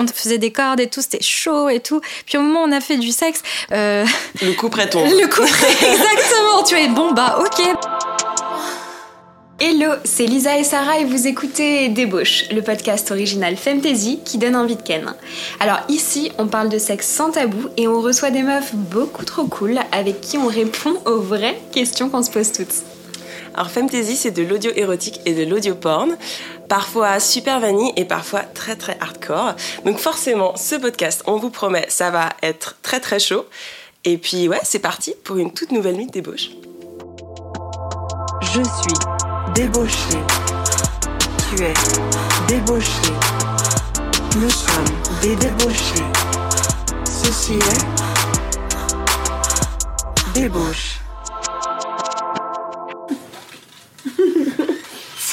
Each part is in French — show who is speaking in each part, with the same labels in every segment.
Speaker 1: On faisait des cordes et tout, c'était chaud et tout. Puis au moment où on a fait du sexe...
Speaker 2: Euh... Le coup près tombe.
Speaker 1: Le coup près, exactement. tu es bon, bah ok. Hello, c'est Lisa et Sarah et vous écoutez Débauche, le podcast original Fantasy qui donne envie de ken. Alors ici, on parle de sexe sans tabou et on reçoit des meufs beaucoup trop cool avec qui on répond aux vraies questions qu'on se pose toutes.
Speaker 2: Alors Fantasy, c'est de l'audio érotique et de l'audio porn, parfois super vanille et parfois très très hardcore. Donc forcément, ce podcast, on vous promet, ça va être très très chaud. Et puis ouais, c'est parti pour une toute nouvelle nuit de débauche.
Speaker 3: Je suis débauché. Tu es débauché. Nous sommes des débauchés. Ceci est débauche.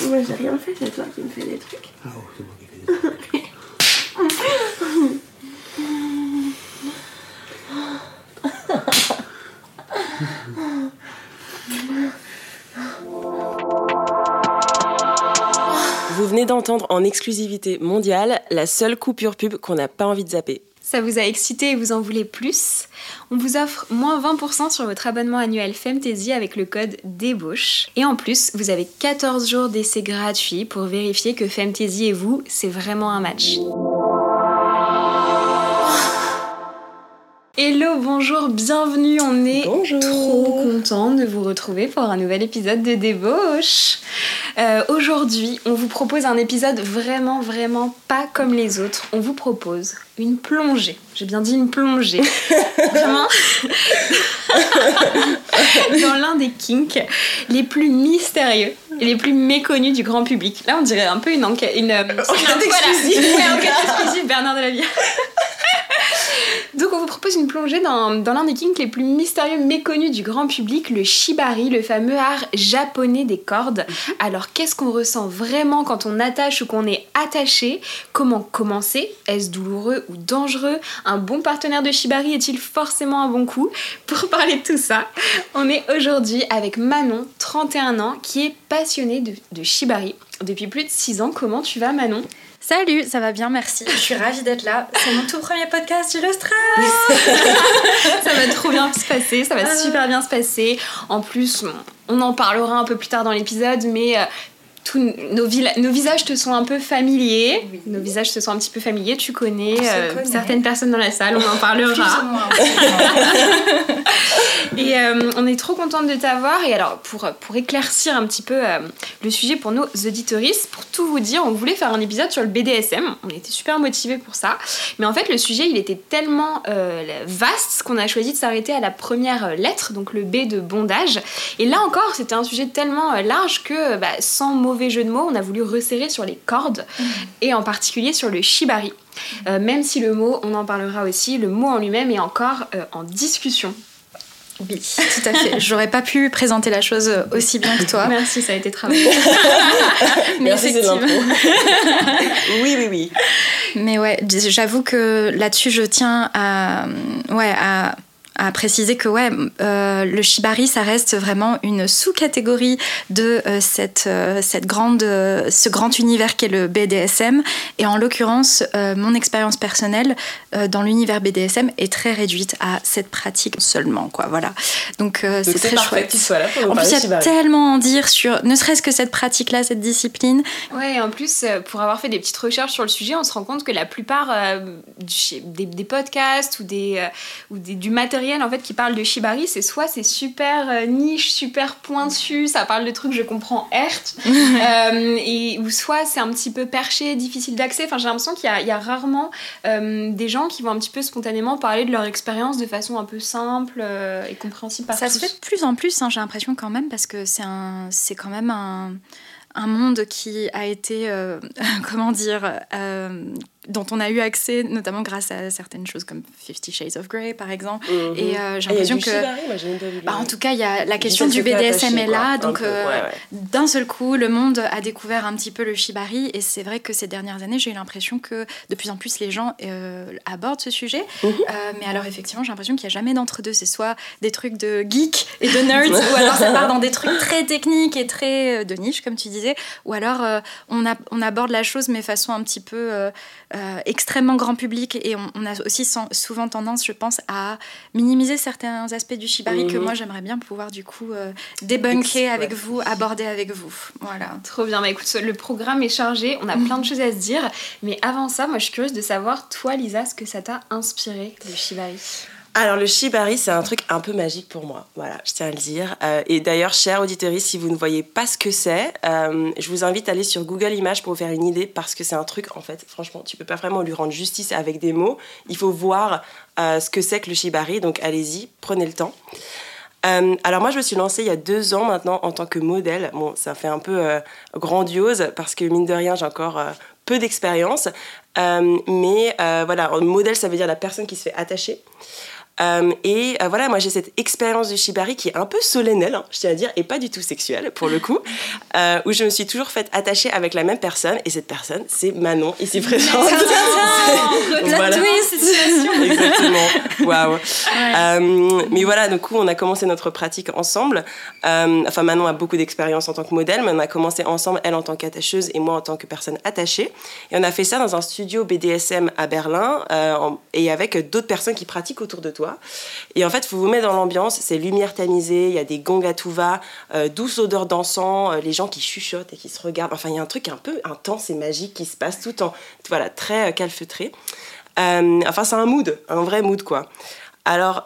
Speaker 4: Moi j'ai rien fait, c'est toi qui me fais des trucs. Ah oh, c'est moi qui fais des trucs.
Speaker 2: Vous venez d'entendre en exclusivité mondiale la seule coupure pub qu'on n'a pas envie de zapper.
Speaker 1: Ça vous a excité et vous en voulez plus On vous offre moins 20% sur votre abonnement annuel Femtasy avec le code DÉBAUCHE. Et en plus, vous avez 14 jours d'essai gratuit pour vérifier que Femtasy et vous, c'est vraiment un match. Hello, bonjour, bienvenue. On est trop content de vous retrouver pour un nouvel épisode de Débauche. Euh, aujourd'hui, on vous propose un épisode vraiment, vraiment pas comme les autres. On vous propose une plongée. J'ai bien dit une plongée. vraiment. dans l'un des kinks les plus mystérieux et les plus méconnus du grand public. Là, on dirait un peu une enquête. Une,
Speaker 2: enquête exclusive.
Speaker 1: Ouais, enquête exclusive, Bernard de la Vie. Donc on vous propose une plongée dans, l'un des kinks les plus mystérieux méconnus du grand public, le shibari, le fameux art japonais des cordes. Mhm. Alors qu'est-ce qu'on ressent vraiment quand on attache ou qu'on est attaché? Comment commencer? Est-ce douloureux ou dangereux? Un bon partenaire de shibari est-il forcément un bon coup? Pour parler de tout ça, on est aujourd'hui avec Manon, 31 ans, qui est passionnée de, de shibari depuis plus de 6 ans. Comment tu vas Manon?
Speaker 5: Salut, ça va bien, merci. Je suis ravie d'être là. C'est mon tout premier podcast, le stress.
Speaker 1: ça va trop bien se passer, ça va ah. super bien se passer. En plus, on en parlera un peu plus tard dans l'épisode, mais euh, tous nos, nos, visages te sont un peu familiers. Nos visages te sont un petit peu familiers. Tu connais, euh, certaines personnes dans la salle, on en parlera. et euh, on est trop contente de t'avoir. Et alors, pour, pour éclaircir un petit peu euh, le sujet pour nos auditoristes, pour tout vous dire, on voulait faire un épisode sur le BDSM. On était super motivés pour ça. Mais en fait, le sujet, il était tellement vaste qu'on a choisi de s'arrêter à la première lettre, donc le B de bondage. Et là encore, c'était un sujet tellement large que bah, sans mots mauvais jeu de mots, on a voulu resserrer sur les cordes mm. et en particulier sur le shibari. Euh, même si le mot, on en parlera aussi, le mot en lui-même est encore euh, en discussion.
Speaker 5: Oui, tout à fait. J'aurais pas pu présenter la chose aussi bien que toi.
Speaker 1: Merci, ça a été travaillé.
Speaker 2: Merci, c'est oui, oui, oui.
Speaker 5: Mais ouais, j'avoue que là-dessus, je tiens à, ouais, à à préciser que ouais, euh, le shibari, ça reste vraiment une sous-catégorie de euh, cette, euh, cette grande, ce grand univers qu'est le BDSM. Et en l'occurrence, mon expérience personnelle dans l'univers BDSM est très réduite à cette pratique seulement. Quoi, voilà. Donc c'est très chouette.
Speaker 2: Là pour en
Speaker 5: plus, il y a tellement à en dire sur ne serait-ce que cette pratique-là, cette discipline.
Speaker 1: Ouais, en plus, pour avoir fait des petites recherches sur le sujet, on se rend compte que la plupart des, des, podcasts ou, des, ou des, du matériel en fait qui parle de shibari, c'est soit c'est super euh, niche, super pointu, ça parle de trucs je comprends Hertz, euh, et ou soit c'est un petit peu perché, difficile d'accès. Enfin, j'ai l'impression qu'il y, a rarement euh, des gens qui vont un petit peu spontanément parler de leur expérience de façon un peu simple et compréhensible par
Speaker 5: Ça se fait de plus en plus, hein, j'ai l'impression quand même, parce que c'est un, c'est quand même un un monde qui a été, comment dire, dont on a eu accès notamment grâce à certaines choses comme Fifty Shades of Grey par exemple.
Speaker 2: Mhm.
Speaker 5: et euh, j'ai l'impression que bah, en tout cas il y a la question du BDSM est là donc euh, d'un seul coup le monde a découvert un petit peu le shibari et c'est vrai que ces dernières années j'ai eu l'impression que de plus en plus les gens euh, abordent ce sujet. Mhm. mais alors effectivement j'ai l'impression qu'il n'y a jamais d'entre deux c'est soit des trucs de geek et de nerds ou alors ça part dans des trucs très techniques et très de niche comme tu disais ou alors on, a, on aborde la chose mais façon un petit peu euh, extrêmement grand public et on, on a aussi sans- souvent tendance, je pense, à minimiser certains aspects du shibari que
Speaker 2: Mhm.
Speaker 5: moi j'aimerais bien pouvoir du coup euh, débunker avec
Speaker 2: ouais.
Speaker 5: vous, aborder avec vous. Voilà.
Speaker 1: Trop bien, bah écoute, le programme est chargé, on a plein de choses à se dire, mais avant ça, moi je suis curieuse de savoir, toi Lisa, ce que ça t'a inspiré, le shibari?
Speaker 2: Alors le shibari, c'est un truc un peu magique pour moi. Voilà, je tiens à le dire. Euh, et d'ailleurs, chers auditeurs, si vous ne voyez pas ce que c'est, euh, je vous invite à aller sur Google Images pour vous faire une idée parce que c'est un truc, en fait, franchement, tu peux pas vraiment lui rendre justice avec des mots. Il faut voir euh, ce que c'est que le shibari. Donc allez-y, prenez le temps. Alors moi, je me suis lancée il y a deux ans maintenant en tant que modèle. Bon, ça fait un peu grandiose parce que mine de rien, j'ai encore peu d'expérience. Mais voilà, modèle, ça veut dire la personne qui se fait attacher. Euh, et euh, voilà, moi j'ai cette expérience du shibari qui est un peu solennelle, hein, je tiens à dire, et pas du tout sexuelle pour le coup, euh, où je me suis toujours faite attacher avec la même personne, et cette personne, c'est Manon, ici présente. Voilà. Exactement. Waouh. Euh, mais voilà, du coup, on a commencé notre pratique ensemble. Enfin, Manon a beaucoup d'expérience en tant que modèle, mais on a commencé ensemble, elle en tant qu'attacheuse et moi en tant que personne attachée. Et on a fait ça dans un studio BDSM à Berlin en- et avec d'autres personnes qui pratiquent autour de toi. Et en fait, vous vous mettez dans l'ambiance, c'est lumière tamisée, il y a des gongs à tout va, euh, douce odeur d'encens, euh, les gens qui chuchotent et qui se regardent. Enfin, il y a un truc un peu intense et magique qui se passe tout en, voilà, très euh, calfeutré. Enfin, c'est un mood, un vrai mood, quoi. Alors,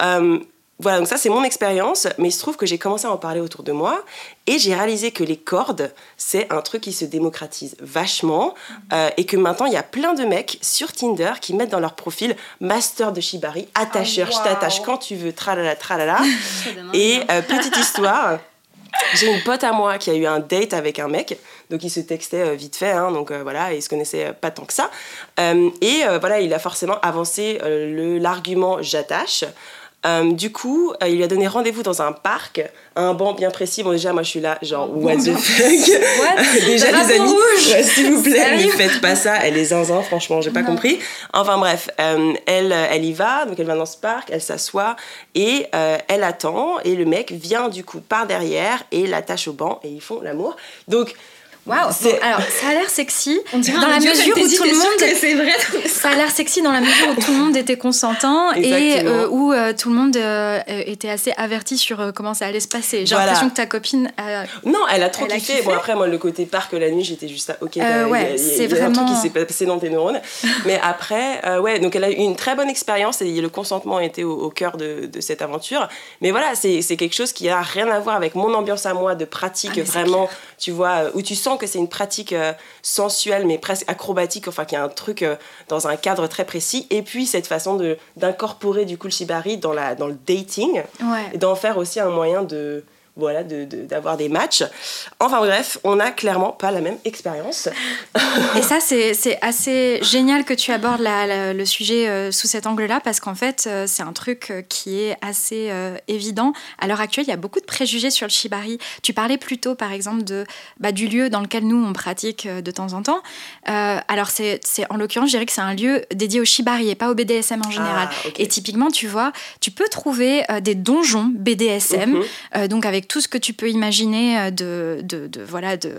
Speaker 2: voilà, donc ça, c'est mon expérience, mais il se trouve que j'ai commencé à en parler autour de moi et j'ai réalisé que les cordes, c'est un truc qui se démocratise vachement euh, et que maintenant, il y a plein de mecs sur Tinder qui mettent dans leur profil master de shibari, attacheur,
Speaker 1: Oh,
Speaker 2: je t'attache quand tu veux, tralala, tralala. Et
Speaker 1: envie.
Speaker 2: euh, petite histoire, j'ai une pote à moi qui a eu un date avec un mec, donc ils se textaient euh, vite fait, hein, donc euh, voilà, ils se connaissaient pas tant que ça. Euh, et euh, voilà, il a forcément avancé l'argument j'attache. Euh, du coup, euh, il lui a donné rendez-vous dans un parc, un banc bien précis. Bon, déjà, moi, je suis là, genre, what the fuck? Déjà,
Speaker 5: Drapeau
Speaker 2: les amis, ouais, s'il vous plaît, ne faites pas ça. Elle est zinzin, franchement, j'ai pas
Speaker 5: Non.
Speaker 2: compris. Enfin, bref, euh, elle, elle y va, donc elle va dans ce parc, elle s'assoit et elle attend. Et le mec vient, du coup, par derrière et l'attache au banc et ils font l'amour. Donc,
Speaker 5: Waouh. Alors ça a l'air sexy
Speaker 1: On dirait
Speaker 5: dans la mesure où tout le monde
Speaker 1: c'est vrai.
Speaker 5: Ça a l'air sexy dans la mesure où tout le monde était consentant et euh, où euh, tout le monde euh, était assez averti sur comment ça allait se passer. J'ai
Speaker 2: Voilà.
Speaker 5: l'impression que ta copine. a-
Speaker 2: Non, elle a trop
Speaker 5: Elle a
Speaker 2: kiffé. Bon, après, moi, le côté parc la nuit, j'étais juste là, ok, il
Speaker 5: ouais,
Speaker 2: y a- a, a un truc qui
Speaker 5: vraiment-
Speaker 2: s'est passé dans tes neurones. Mais après, ouais, donc elle a eu une très bonne expérience et le consentement était au, au cœur de, de cette aventure. Mais voilà, c'est quelque chose qui a rien à voir avec mon ambiance à moi de pratique,
Speaker 5: Ah,
Speaker 2: vraiment, tu vois, où tu sens que c'est une pratique euh, sensuelle, mais presque acrobatique, enfin, qu'il y a un truc euh, dans un cadre très précis. Et puis, cette façon d'incorporer du coup le shibari dans, la, dans le dating
Speaker 5: Ouais.
Speaker 2: et d'en faire aussi un moyen de voilà de- de- d'avoir des matchs. Enfin bref, on n'a clairement pas la même expérience.
Speaker 5: Et ça, c'est assez génial que tu abordes la- la- le sujet euh, sous cet angle-là, parce qu'en fait, euh, c'est un truc euh, qui est assez euh, évident. À l'heure actuelle, il y a beaucoup de préjugés sur le shibari. Tu parlais plus tôt, par exemple, de, bah, du lieu dans lequel nous, on pratique de temps en temps. Alors, c'est en l'occurrence, je dirais que c'est un lieu dédié au shibari et pas au BDSM en général.
Speaker 2: Ah.
Speaker 5: Et typiquement, tu vois, tu peux trouver des donjons BDSM,
Speaker 2: Mhm.
Speaker 5: euh, donc avec tout ce que tu peux imaginer euh, de, de, de- voilà, de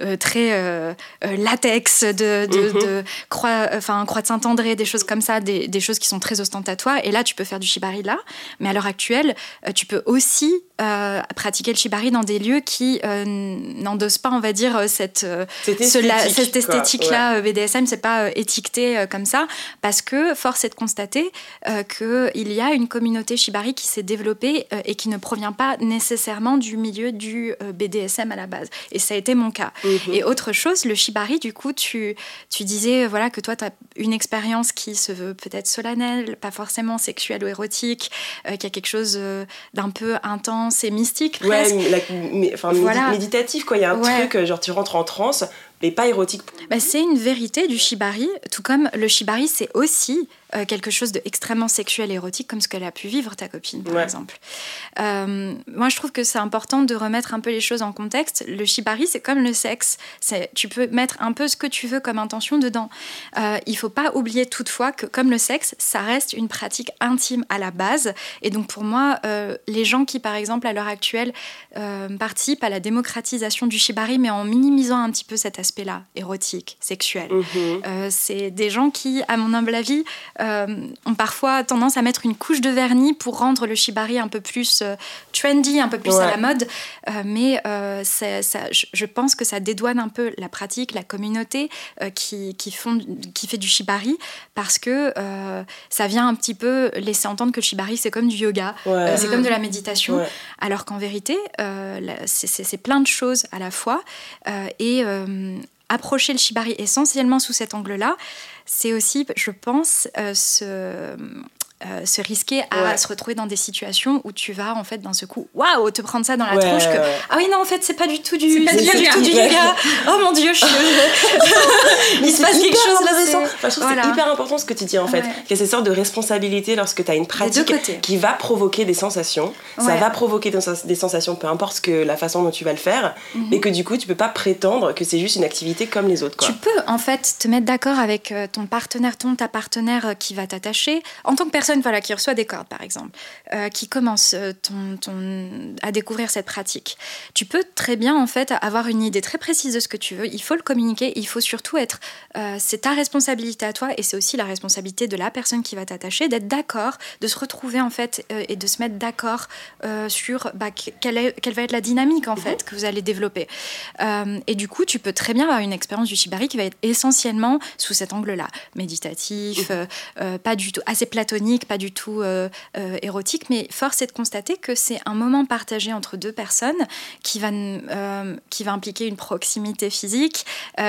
Speaker 5: euh, très euh, latex, de, de,
Speaker 2: Mhm.
Speaker 5: de croix, enfin croix de Saint-André, des choses comme ça, des, des choses qui sont très ostentatoires. Et là, tu peux faire du shibari là. Mais à l'heure actuelle, tu peux aussi euh, pratiquer le shibari dans des lieux qui n'endossent pas, on va dire, cette,
Speaker 2: Cette esthétique,
Speaker 5: esthétique-là euh, BDSM, c'est pas étiqueté comme ça, parce que force est de constater qu'il y a une communauté shibari qui s'est développée et qui ne provient pas nécessairement du milieu du euh, BDSM à la base. Et ça a été mon cas.
Speaker 2: Mhm.
Speaker 5: Et autre chose, le shibari, du coup, tu, tu disais euh, voilà, que toi, tu as une expérience qui se veut peut-être solennelle, pas forcément sexuelle ou érotique, euh, qui a quelque chose euh, d'un peu intense et mystique
Speaker 2: Ouais,
Speaker 5: presque.
Speaker 2: la- mais- enfin,
Speaker 5: Voilà.
Speaker 2: méditatif quoi. Il y a un
Speaker 5: Ouais.
Speaker 2: truc, genre tu rentres en transe, mais pas érotique.
Speaker 5: Bah, c'est une vérité du shibari, tout comme le shibari, c'est aussi euh, quelque chose d'extrêmement sexuel et érotique comme ce qu'elle a pu vivre ta copine par
Speaker 2: Ouais.
Speaker 5: exemple. Euh, moi je trouve que c'est important de remettre un peu les choses en contexte. Le shibari c'est comme le sexe, tu peux mettre un peu ce que tu veux comme intention dedans. Euh, il faut pas oublier toutefois que comme le sexe, ça reste une pratique intime à la base et donc pour moi euh, les gens qui par exemple à l'heure actuelle participent à la démocratisation du shibari mais en minimisant un petit peu cet aspect-là érotique, sexuel.
Speaker 2: Mhm.
Speaker 5: C'est des gens qui, à mon humble avis, ont parfois tendance à mettre une couche de vernis pour rendre le shibari un peu plus euh, trendy, un peu plus à la mode. Euh, mais euh, ça, je, pense que ça dédouane un peu la pratique, la communauté euh, qui, qui, font, qui fait du shibari parce que euh, ça vient un petit peu laisser entendre que le shibari c'est comme du yoga,
Speaker 2: Ouais.
Speaker 5: euh, c'est comme de la méditation.
Speaker 2: Ouais.
Speaker 5: Alors qu'en vérité, euh, c'est- plein de choses à la fois. Euh, et euh, approcher le shibari essentiellement sous cet angle-là, c'est aussi, je pense, euh, se, euh, se risquer à
Speaker 2: Ouais.
Speaker 5: se retrouver dans des situations où tu vas, en fait, d'un seul coup, waouh, te prendre ça dans la
Speaker 2: Ouais,
Speaker 5: tronche que,
Speaker 2: ouais.
Speaker 5: ah oui, non, en fait, c'est pas du tout du,
Speaker 1: pas du
Speaker 5: du tout du yoga. Oh mon dieu, je suis... Il se passe quelque chose
Speaker 2: intéressant. Enfin, je trouve
Speaker 5: Voilà.
Speaker 2: c'est hyper important ce que tu dis en fait.
Speaker 5: Ouais.
Speaker 2: Il y a cette sorte de responsabilité lorsque tu as une pratique qui va provoquer des sensations. Ça va provoquer des sens- des sensations, peu importe ce que, la façon dont tu vas le faire.
Speaker 5: Mhm.
Speaker 2: Mais que du coup, tu peux pas prétendre que c'est juste une activité comme les autres. Quoi.
Speaker 5: Tu peux en fait te mettre d'accord avec euh, ton partenaire, ton ta partenaire euh, qui va t'attacher en tant que personne voilà qui reçoit des cordes par exemple, euh, qui commence euh, ton, ton- à découvrir cette pratique. Tu peux très bien en fait avoir une idée très précise de ce que tu veux. Il faut le communiquer. Il faut surtout être. euh, c'est ta responsabilité à toi et c'est aussi la responsabilité de la personne qui va t'attacher d'être d'accord, de se retrouver en fait euh, et de se mettre d'accord sur bah, que- quelle, est- quelle va être la dynamique en fait que vous allez développer. Et du coup, tu peux très bien avoir une expérience du shibari qui va être essentiellement sous cet angle-là, méditatif, euh, pas du tout assez platonique, pas du tout euh, euh, érotique, mais force est de constater que c'est un moment partagé entre deux personnes qui va, euh, qui va impliquer une proximité physique,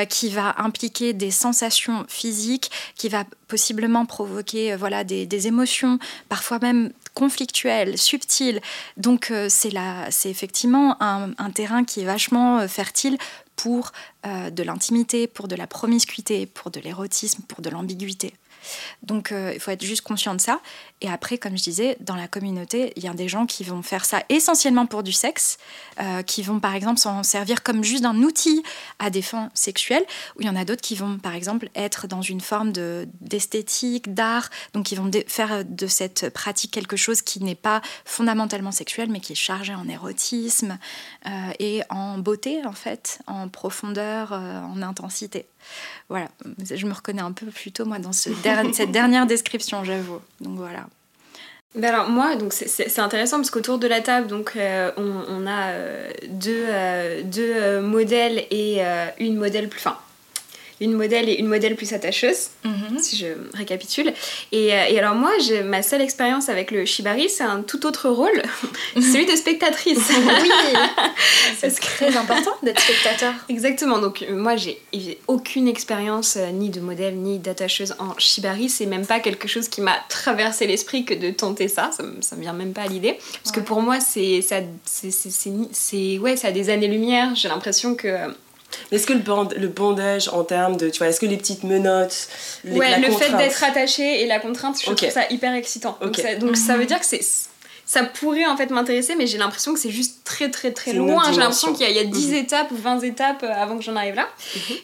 Speaker 5: qui va impliquer des sensations physiques, qui va possiblement provoquer voilà des, émotions, parfois même conflictuelles, subtiles. Donc c'est c'est effectivement un, terrain qui est vachement fertile pour de l'intimité, pour de la promiscuité, pour de l'érotisme, pour de l'ambiguïté. Donc euh, il faut être juste conscient de ça. Et après, comme je disais, dans la communauté, il y a des gens qui vont faire ça essentiellement pour du sexe, euh, qui vont par exemple s'en servir comme juste d'un outil à des fins sexuelles, ou il y en a d'autres qui vont par exemple être dans une forme de- d'esthétique, d'art, donc ils vont faire de cette pratique quelque chose qui n'est pas fondamentalement sexuel, mais qui est chargé en érotisme euh, et en beauté en fait, en profondeur, en intensité. Voilà, je me reconnais un peu plutôt moi dans cette dernière description, j'avoue. Donc voilà.
Speaker 1: Ben alors moi, c'est- intéressant parce qu'autour de la table, donc euh, on, a euh, deux, euh, deux modèles et une modèle plus, enfin, une modèle et une modèle plus attacheuse, si je récapitule. Et, euh, et alors moi, j'ai- ma seule expérience avec le shibari, c'est un tout autre rôle, celui de spectatrice.
Speaker 5: Oui, c'est très important d'être spectateur.
Speaker 1: Exactement, donc euh, moi j'ai aucune expérience euh, ni de modèle ni d'attacheuse en shibari, c'est même pas quelque chose qui m'a traversé l'esprit que de tenter ça, ça, ça me vient même pas à l'idée. Parce que pour moi c'est- ouais, ça a des années-lumière, j'ai l'impression que...
Speaker 2: Est-ce que le, band- le bandage en termes de. Tu vois, est-ce que les petites menottes. les-
Speaker 1: ouais,
Speaker 2: la
Speaker 1: le fait d'être attaché et la contrainte, je trouve ça hyper excitant. Donc,
Speaker 2: Ok.
Speaker 1: ça, donc ça
Speaker 5: Mhm.
Speaker 1: veut dire que c'est... Ça pourrait en fait m'intéresser, mais j'ai l'impression que c'est juste très très très
Speaker 2: C'est
Speaker 1: loin. J'ai l'impression qu'il y, a- il y a 10
Speaker 2: Mhm.
Speaker 1: étapes ou 20 étapes euh, avant que j'en arrive là.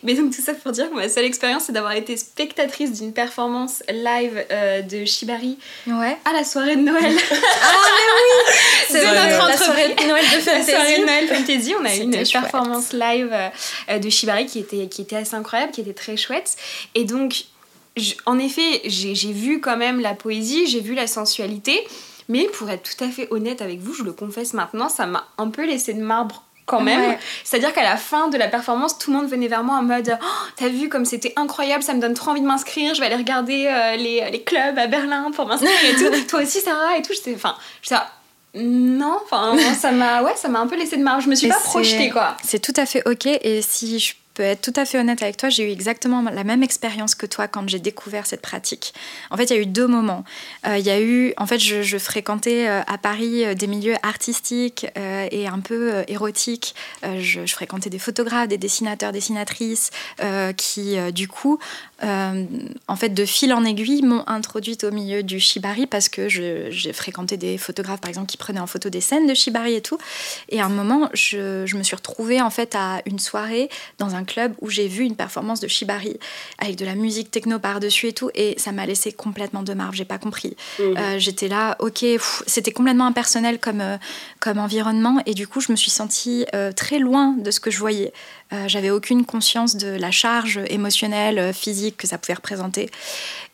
Speaker 1: Mais donc tout ça pour dire que ma seule expérience c'est d'avoir été spectatrice d'une performance live euh, de Shibari
Speaker 5: Ouais.
Speaker 1: à la soirée de Noël.
Speaker 5: C'est
Speaker 1: de
Speaker 2: vrai,
Speaker 1: notre
Speaker 5: la
Speaker 1: entreprise.
Speaker 5: soirée de Noël de
Speaker 1: la soirée
Speaker 5: Fantasy.
Speaker 1: de Noël Fantasy, on a eu une
Speaker 5: chouette.
Speaker 1: performance live euh, de Shibari qui était, qui était assez incroyable, qui était très chouette. Et donc, je- en effet, j'ai vu quand même la poésie, j'ai vu la sensualité, mais pour être tout à fait honnête avec vous, je le confesse maintenant, ça m'a un peu laissé de marbre quand même.
Speaker 5: Ouais.
Speaker 1: C'est-à-dire qu'à la fin de la performance, tout le monde venait vers moi en mode Oh, T'as vu comme c'était incroyable, ça me donne trop envie de m'inscrire, je vais aller regarder euh, les, les clubs à Berlin pour m'inscrire et tout. Toi aussi, Sarah et tout. J'étais, enfin, j'étais non, enfin, ça m'a, ouais, ça m'a un peu laissé de marge. Je me suis
Speaker 5: Et
Speaker 1: pas projetée quoi.
Speaker 5: C'est tout à fait ok. Et si je peux être tout à fait honnête avec toi, j'ai eu exactement la même expérience que toi quand j'ai découvert cette pratique. En fait, il y a eu deux moments. Euh, Il y a eu, en fait, je, fréquentais euh, à Paris euh, des milieux artistiques et un peu érotiques. Je, fréquentais des photographes, des dessinateurs, dessinatrices qui, du coup, euh, en fait, de fil en aiguille, m'ont introduite au milieu du shibari parce que j'ai fréquenté des photographes, par exemple, qui prenaient en photo des scènes de shibari et tout. Et à un moment, je, je me suis retrouvée en fait à une soirée dans un club où j'ai vu une performance de shibari avec de la musique techno par-dessus et tout. Et ça m'a laissé complètement de marbre. J'ai pas compris. Mhm. Euh, j'étais là, ok, c'était complètement impersonnel comme, euh, comme environnement. Et du coup, je me suis sentie très loin de ce que je voyais. J'avais aucune conscience de la charge émotionnelle, physique que ça pouvait représenter.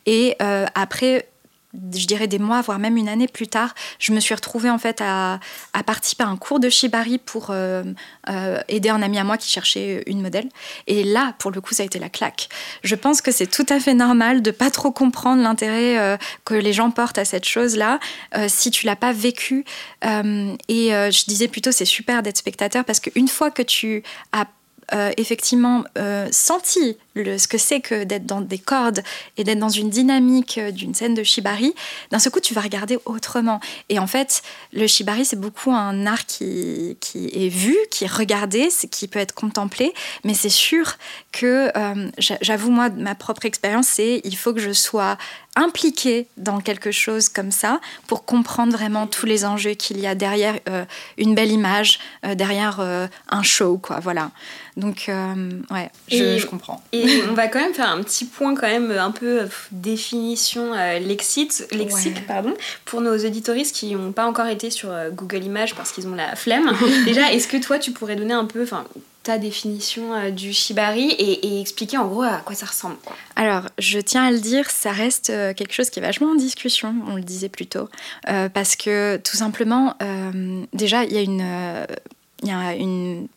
Speaker 5: Et euh, après, je dirais des mois, voire même une année plus tard, je me suis retrouvée en fait à, participer à un cours de shibari pour euh, euh, aider un ami à moi qui cherchait une modèle. Et là, pour le coup, ça a été la claque. Je pense que c'est tout à fait normal de pas trop comprendre l'intérêt que les gens portent à cette chose-là si tu l'as pas vécu. et je disais plutôt, c'est super d'être spectateur parce qu'une fois que tu as euh, effectivement euh, ce que c'est que d'être dans des cordes et d'être dans une dynamique euh, d'une scène de shibari, d'un seul coup, tu vas regarder autrement. Et en fait, le shibari, c'est beaucoup un art qui, qui est vu, qui est regardé, qui peut être contemplé, mais c'est sûr que, j'avoue, moi, ma propre expérience, c'est il faut que je sois impliquée dans quelque chose comme ça pour comprendre vraiment tous les enjeux qu'il y a derrière une belle image, derrière un show, quoi. Voilà. Donc, euh, ouais, je, comprends.
Speaker 1: Et on va quand même faire un petit point, quand même, un peu euh, définition euh, lexique, lexique pardon, pour nos auditoristes qui n'ont pas encore été sur Google Images parce qu'ils ont la flemme. Déjà, est-ce que toi, tu pourrais donner un peu ta définition du shibari et, expliquer en gros à quoi ça ressemble
Speaker 5: Alors, je tiens à le dire, ça reste quelque chose qui est vachement en discussion, on le disait plus tôt, parce que tout simplement, déjà, il y a une... il y a une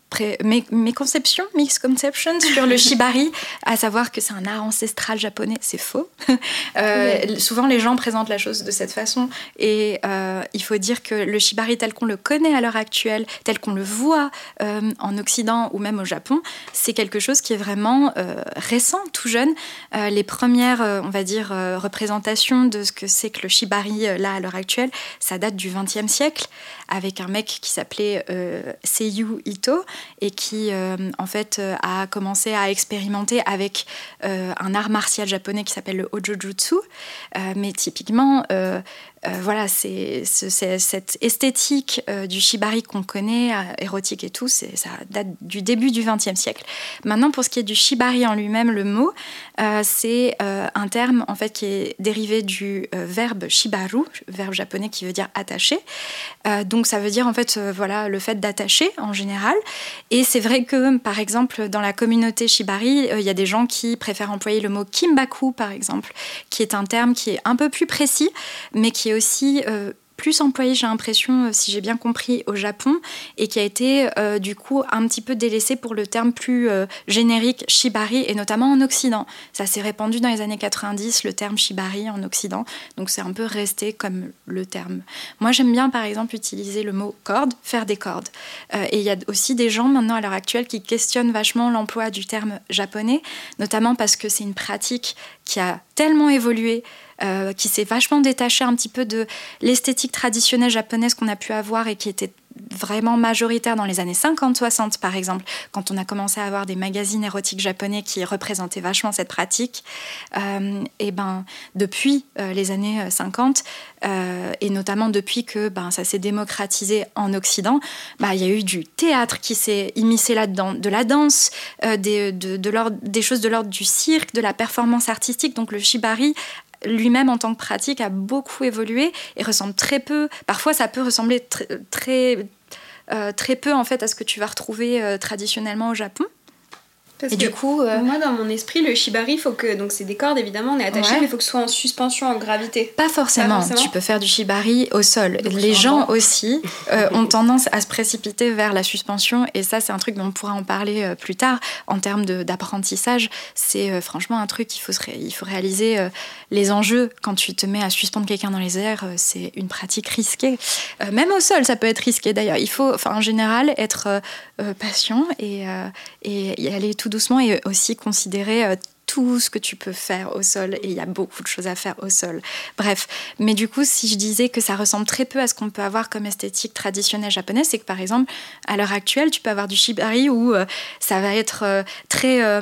Speaker 5: mes, mes, conceptions, misconceptions sur le shibari, à savoir que c'est un art ancestral japonais, c'est faux. Euh, souvent, les gens présentent la chose de cette façon, et euh, il faut dire que le shibari tel qu'on le connaît à l'heure actuelle, tel qu'on le voit euh, en Occident ou même au Japon, c'est quelque chose qui est vraiment récent, tout jeune. les premières, on va dire, représentations de ce que c'est que le shibari là à l'heure actuelle, ça date du XXe siècle, avec un mec qui s'appelait Seiyu Ito et qui euh, en fait euh, a commencé à expérimenter avec euh, un art martial japonais qui s'appelle le Ojojutsu. mais typiquement, euh, voilà, c'est cette esthétique euh, du shibari qu'on connaît, euh, érotique et tout, ça date du début du XXe siècle. Maintenant, pour ce qui est du shibari en lui-même, le mot, c'est un terme en fait qui est dérivé du verbe shibaru, verbe japonais qui veut dire attacher. donc ça veut dire en fait voilà le fait d'attacher en général. Et c'est vrai que par exemple dans la communauté shibari, il y a des gens qui préfèrent employer le mot kimbaku par exemple, qui est un terme qui est un peu plus précis, mais qui est aussi euh, plus employé, j'ai l'impression, euh, si j'ai bien compris, au Japon, et qui a été euh, du coup un petit peu délaissé pour le terme plus générique shibari, et notamment en Occident. Ça s'est répandu dans les années 90, le terme shibari en Occident, donc c'est un peu resté comme le terme. Moi j'aime bien par exemple utiliser le mot corde, faire des cordes. et il y a aussi des gens maintenant à l'heure actuelle qui questionnent vachement l'emploi du terme japonais, notamment parce que c'est une pratique qui a tellement évolué euh, qui s'est vachement détaché un petit peu de l'esthétique traditionnelle japonaise qu'on a pu avoir et qui était vraiment majoritaire dans les années 50-60 par exemple, quand on a commencé à avoir des magazines érotiques japonais qui représentaient vachement cette pratique. Euh, et ben depuis euh, les années 50 et notamment depuis que ben ça s'est démocratisé en Occident, bah, il y a eu du théâtre qui s'est immiscé là-dedans, de la danse, des, de, de des choses de l'ordre du cirque, de la performance artistique. Donc le shibari lui-même en tant que pratique a beaucoup évolué et ressemble très peu. Parfois, ça peut ressembler très, euh, très peu en fait à ce que tu vas retrouver euh, traditionnellement au Japon
Speaker 1: et du coup, euh, moi dans mon esprit, le shibari, faut que donc c'est des cordes évidemment, on est attaché, mais il faut que ce soit en suspension en gravité.
Speaker 5: Pas forcément. Tu peux faire du shibari au sol. Les gens aussi euh, ont tendance à se précipiter vers la suspension, et ça c'est un truc dont on pourra en parler euh, plus tard en termes d'apprentissage. C'est franchement un truc qu'il faut il faut réaliser les enjeux quand tu te mets à suspendre quelqu'un dans les airs. c'est une pratique risquée. même au sol, ça peut être risqué d'ailleurs. Il faut, enfin en général, être patient et, et y aller tout doucement et aussi considérer euh, tout ce que tu peux faire au sol et il y a beaucoup de choses à faire au sol. Bref, mais du coup, si je disais que ça ressemble très peu à ce qu'on peut avoir comme esthétique traditionnelle japonaise, c'est que par exemple, à l'heure actuelle, tu peux avoir du shibari où euh, ça va être euh, très euh,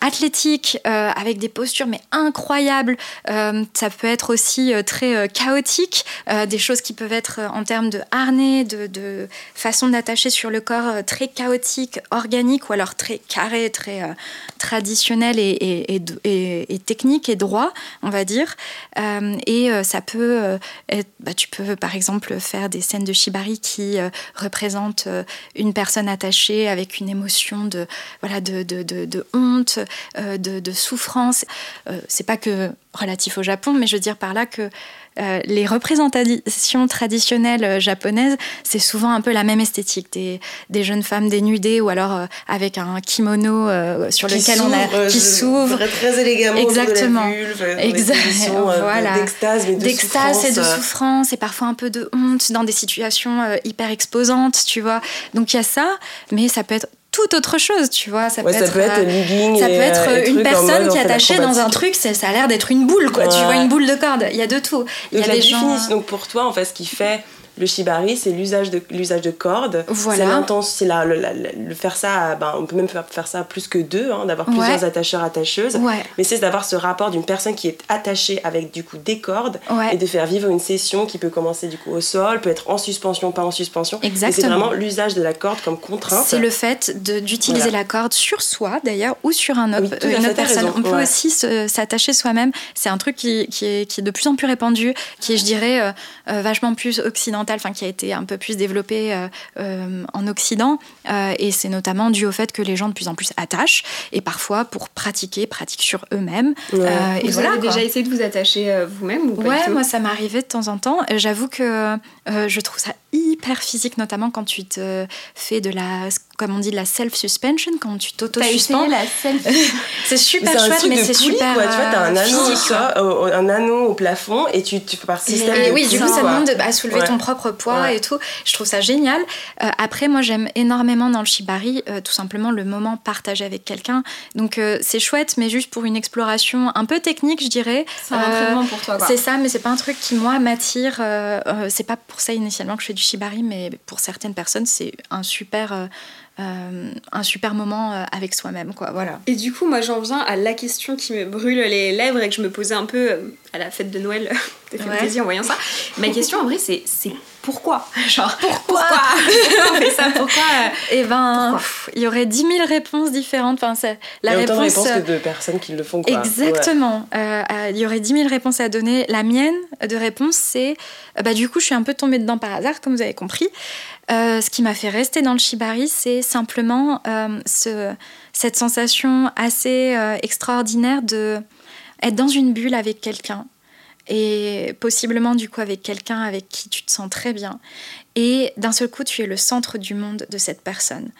Speaker 5: athlétique, avec des postures mais incroyables. ça peut être aussi très chaotique, des choses qui peuvent être en termes de harnais, de, de façon d'attacher sur le corps très chaotique, organique, ou alors très carré, très traditionnel et, et, et, technique et droit, on va dire. et ça peut être, bah, tu peux par exemple faire des scènes de shibari qui représentent une personne attachée avec une émotion de, voilà, de, de, de, honte, euh, de, souffrance. Euh, c'est pas que relatif au Japon, mais je veux dire par là que euh, les représentations traditionnelles japonaises, c'est souvent un peu la même esthétique. Des, des jeunes femmes dénudées ou alors avec un kimono sur lequel on a qui s'ouvre
Speaker 2: très élégamment
Speaker 5: exactement
Speaker 2: exactement voilà d'extase
Speaker 5: d'extase et de souffrance et parfois un peu de honte dans des situations hyper exposantes tu vois donc il y a ça mais ça peut être tout autre chose, tu vois.
Speaker 2: Ça peut être, ça
Speaker 5: peut être une personne qui est attachée dans un truc, ça a l'air d'être une boule, quoi. Tu vois, une boule de corde. Il y a de tout. Il y a des gens.
Speaker 2: Donc pour toi, en fait, ce qui fait le shibari, c'est l'usage de, l'usage de cordes. Voilà. C'est l'intention, c'est la, le, faire ça, ben, on peut même faire, faire ça plus que deux, hein, d'avoir plusieurs attacheurs, attacheuses. Mais c'est d'avoir ce rapport d'une personne qui est attachée avec du coup des cordes et de faire vivre une session qui peut commencer du coup au sol, peut être en suspension, pas en suspension.
Speaker 5: Exactement.
Speaker 2: c'est vraiment l'usage de la corde comme contrainte.
Speaker 5: C'est le fait d'utiliser la corde sur soi d'ailleurs ou sur un autre, une autre personne. On peut aussi s'attacher soi-même. C'est un truc qui, qui, est, qui, est, de plus en plus répandu, qui est, je dirais, euh, euh, vachement plus occidental enfin qui a été un peu plus développé euh, euh, en Occident, euh, et c'est notamment dû au fait que les gens de plus en plus attachent, et parfois pour pratiquer, pratiquent sur eux-mêmes.
Speaker 1: et vous avez déjà essayé de vous attacher vous-même ou pas
Speaker 5: Ouais, moi ça m'arrivait de temps en temps. J'avoue que je trouve ça hyper physique, notamment quand tu te fais de la, comme on dit, de la self-suspension, quand tu t'auto-suspends.
Speaker 1: la self
Speaker 5: C'est super chouette, mais c'est super.
Speaker 2: Quoi. Tu vois, t'as un anneau, un anneau au plafond et tu, tu par système. Et,
Speaker 5: oui, du coup, ça demande à soulever ton propre poids et tout. Je trouve ça génial. Euh, après, moi, j'aime énormément dans le shibari, euh, tout simplement le moment partagé avec quelqu'un. Donc, euh, c'est chouette, mais juste pour une exploration un peu technique, je dirais.
Speaker 1: C'est un entraînement pour toi.
Speaker 5: C'est ça, mais c'est pas un truc qui, moi, m'attire. c'est pas pour ça initialement que je fais du shibari, mais pour certaines personnes, c'est un super euh, un super moment euh, avec soi-même, quoi. Voilà.
Speaker 1: Et du coup, moi, j'en viens à la question qui me brûle les lèvres et que je me posais un peu euh, à la fête de Noël. T'as fait plaisir en voyant ça. Ma question, en vrai, c'est pourquoi
Speaker 5: Genre, pourquoi,
Speaker 1: on fait ça Pourquoi
Speaker 5: Eh ben, il y aurait 10 000 réponses différentes. Enfin, c'est
Speaker 2: la il y a réponse. Autant de réponses que de personnes qui le font. Quoi.
Speaker 5: Exactement. il y aurait 10 000 réponses à donner. La mienne de réponse, c'est bah, du coup, je suis un peu tombée dedans par hasard, comme vous avez compris. Euh, ce qui m'a fait rester dans le shibari, c'est simplement euh, ce, cette sensation assez euh, extraordinaire de être dans une bulle avec quelqu'un et possiblement du coup avec quelqu'un avec qui tu te sens très bien et d'un seul coup tu es le centre du monde de cette personne.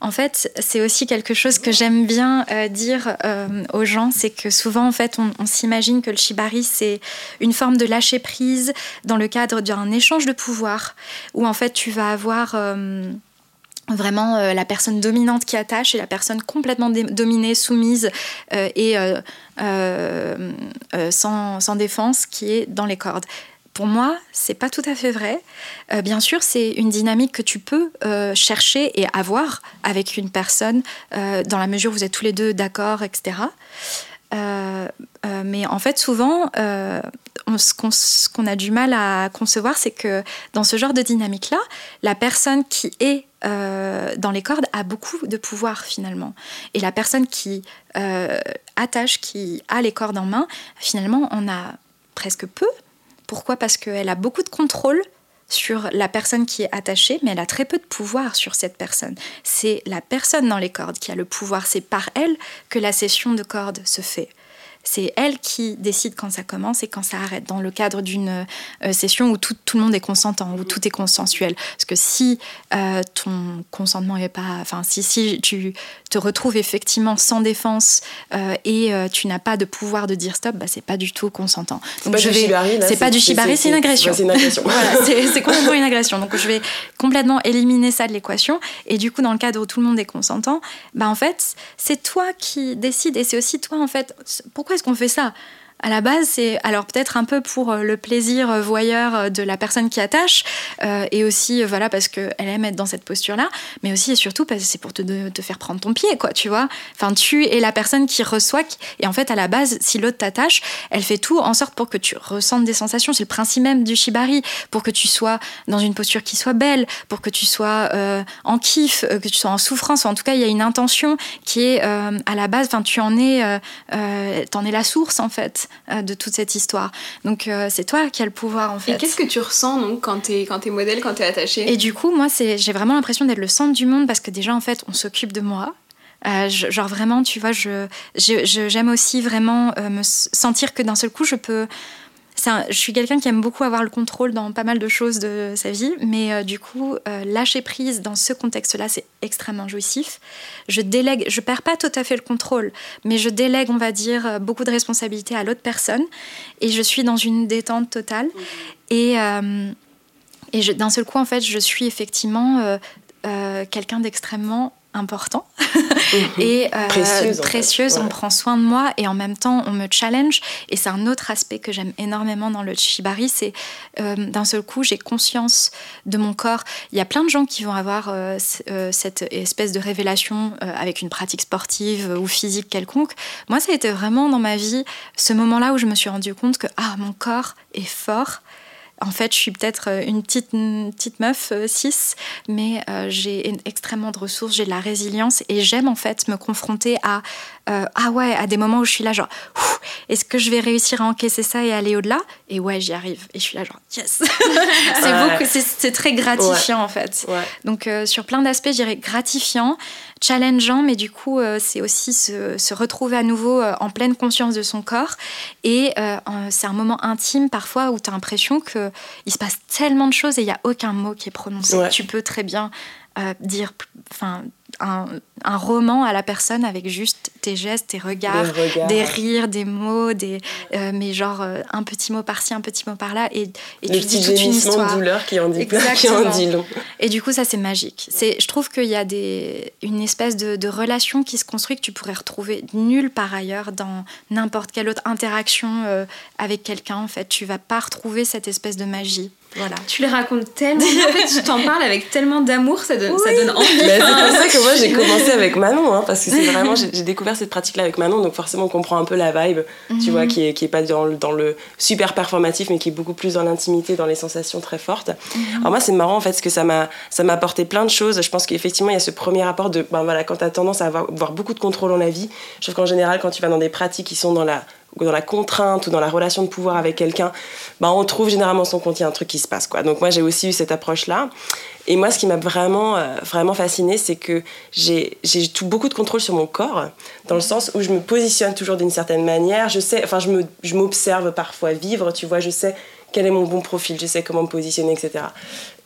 Speaker 5: En fait, c'est aussi quelque chose que j'aime bien euh, dire euh, aux gens, c'est que souvent en fait on, s'imagine que le shibari c'est une forme de lâcher prise dans le cadre d'un échange de pouvoir où en fait tu vas avoir euh, vraiment la personne dominante qui attache et la personne complètement dominée, soumise et sans, sans, défense qui est dans les cordes. Pour moi, c'est pas tout à fait vrai. Euh, bien sûr, c'est une dynamique que tu peux euh, chercher et avoir avec une personne euh, dans la mesure où vous êtes tous les deux d'accord, etc. mais en fait, souvent, ce qu'on a du mal à concevoir, c'est que dans ce genre de dynamique-là, la personne qui est dans les cordes a beaucoup de pouvoir finalement. Et la personne qui attache, qui a les cordes en main, finalement, on a presque peu pourquoi? Parce qu'elle a beaucoup de contrôle sur la personne qui est attachée, mais elle a très peu de pouvoir sur cette personne. C'est la personne dans les cordes qui a le pouvoir, c'est par elle que la session de cordes se fait. C'est elle qui décide quand ça commence et quand ça arrête, dans le cadre d'une euh, session où tout, tout, le monde est consentant, où tout est consensuel. Parce que si euh, ton consentement n'est pas... Enfin, si, si tu te retrouves effectivement sans défense euh, et tu n'as pas de pouvoir de dire stop, bah, c'est pas du tout consentant.
Speaker 2: Donc je vais...
Speaker 5: C'est pas du shibari, c'est une agression.
Speaker 2: c'est une agression.
Speaker 5: voilà, c'est complètement une agression. Donc je vais complètement éliminer ça de l'équation. Et du coup, dans le cadre où tout le monde est consentant, bah, en fait, c'est toi qui décides et c'est aussi toi, en fait, pourquoi est-ce qu'on fait ça? À la base, c'est alors peut-être un peu pour euh, le plaisir euh, voyeur euh, de la personne qui attache, et aussi voilà parce qu'elle aime être dans cette posture-là, mais aussi et surtout parce que c'est pour te, faire prendre ton pied, quoi, tu vois. Enfin, tu es la personne qui reçoit, et en fait, à la base, si l'autre t'attache, elle fait tout en sorte pour que tu ressentes des sensations. C'est le principe même du shibari, pour que tu sois dans une posture qui soit belle, pour que tu sois en kiff, que tu sois en souffrance. en tout cas, il y a une intention qui est à la base. Enfin, tu en es, t'en es la source en fait. Euh, de toute cette histoire. Donc euh, c'est toi qui as le pouvoir en fait.
Speaker 1: Et qu'est-ce que tu ressens donc quand t'es quand es modèle, quand t'es attaché?
Speaker 5: Et du coup, moi, j'ai vraiment l'impression d'être le centre du monde parce que déjà en fait, on s'occupe de moi. Euh, genre vraiment, tu vois, je j'aime aussi vraiment me sentir que d'un seul coup, je peux je suis quelqu'un qui aime beaucoup avoir le contrôle dans pas mal de choses de sa vie, mais euh, du coup, euh, lâcher prise dans ce contexte-là, c'est extrêmement jouissif. Je délègue, je perds pas tout à fait le contrôle, mais je délègue, on va dire, euh, beaucoup de responsabilités à l'autre personne, et je suis dans une détente totale. Et, et d'un seul coup, en fait, je suis effectivement quelqu'un d'extrêmement important. Et euh, précieuse, on prend soin de moi et en même temps on me challenge. Et c'est un autre aspect que j'aime énormément dans le shibari c'est euh, d'un seul coup j'ai conscience de mon corps. Il y a plein de gens qui vont avoir euh, cette espèce de révélation avec une pratique sportive ou physique quelconque. Moi ça a été vraiment dans ma vie ce moment là où je me suis rendu compte que ah mon corps est fort en fait, je suis peut-être euh, une petite, meuf 6, euh, mais euh, j'ai extrêmement de ressources, j'ai de la résilience et j'aime en fait me confronter à ah ouais, à des moments où je suis là genre est-ce que je vais réussir à encaisser ça et aller au-delà? Et ouais, j'y arrive et je suis là genre yes. c'est c'est très gratifiant en fait. Donc sur plein d'aspects, je dirais gratifiant challengeant, mais du coup, euh, c'est aussi se, retrouver à nouveau euh, en pleine conscience de son corps. Et euh, c'est un moment intime parfois où tu as l'impression qu'il se passe tellement de choses et il n'y a aucun mot qui est prononcé. Tu peux très bien dire, enfin, un, un, roman à la personne avec juste tes gestes, tes regards, des, rires, des mots, des, euh, mais genre euh, un petit mot par-ci, un petit mot par-là, et, et
Speaker 2: tu dis toute une histoire. de douleur qui en dit qui en dit long.
Speaker 5: Et du coup, ça c'est magique. C'est, je trouve qu'il y a des, une espèce de, de, relation qui se construit que tu pourrais retrouver nulle part ailleurs dans n'importe quelle autre interaction euh, avec quelqu'un. En fait, tu vas pas retrouver cette espèce de magie. Voilà.
Speaker 1: Tu les racontes tellement. en fait, tu t'en parles avec tellement d'amour, ça donne, ça donne envie.
Speaker 2: c'est pour ça que moi j'ai commencé avec Manon, hein, parce que c'est vraiment j'ai découvert cette pratique-là avec Manon, donc forcément on comprend un peu la vibe, tu vois, mhm. qui est, qui est pas dans le, dans le super performatif, mais qui est beaucoup plus dans l'intimité, dans les sensations très fortes. Mhm. Alors moi c'est marrant en fait, parce que ça m'a ça m'a apporté plein de choses. Je pense qu'effectivement il y a ce premier rapport de, ben voilà, quand tu as tendance à avoir, avoir beaucoup de contrôle dans la vie, je trouve qu'en général quand tu vas dans des pratiques qui sont dans la ou dans la contrainte ou dans la relation de pouvoir avec quelqu'un, bah on trouve généralement son compte, il y a un truc qui se passe. Quoi. Donc moi j'ai aussi eu cette approche-là. Et moi ce qui m'a vraiment, euh, vraiment fasciné, c'est que j'ai beaucoup de contrôle sur mon corps, dans le sens où je me positionne toujours d'une certaine manière. Je sais, enfin je m'observe je parfois vivre, tu vois, je sais quel est mon bon profil, je sais comment me positionner, etc.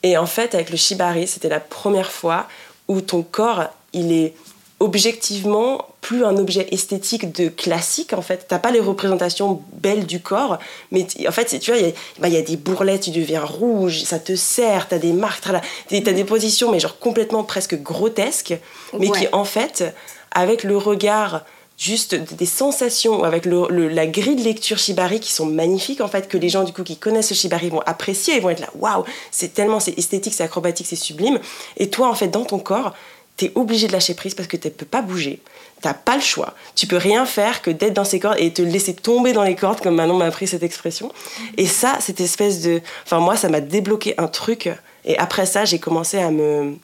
Speaker 2: Et en fait avec le shibari, c'était la première fois où ton corps, il est objectivement plus un objet esthétique de classique en fait. T'as pas les représentations belles du corps, mais en fait, tu vois, il y, bah, y, a des bourrelets, tu deviens rouge, ça te serre, t'as des marques, t'as as des positions, mais genre complètement presque grotesques, mais qui en fait, avec le regard juste des sensations avec le, la grille de lecture shibari qui sont magnifiques en fait que les gens du coup qui connaissent le shibari vont apprécier ils vont être là waouh c'est tellement c'est esthétique c'est acrobatique c'est sublime et toi en fait dans ton corps tu es obligé de lâcher prise parce que tu peux pas bouger. T'as pas le choix. Tu peux rien faire que d'être dans ces cordes et te laisser tomber dans les cordes, comme Manon m'a appris cette expression. Et ça, cette espèce de. Enfin, moi, ça m'a débloqué un truc. Et après ça, j'ai commencé à me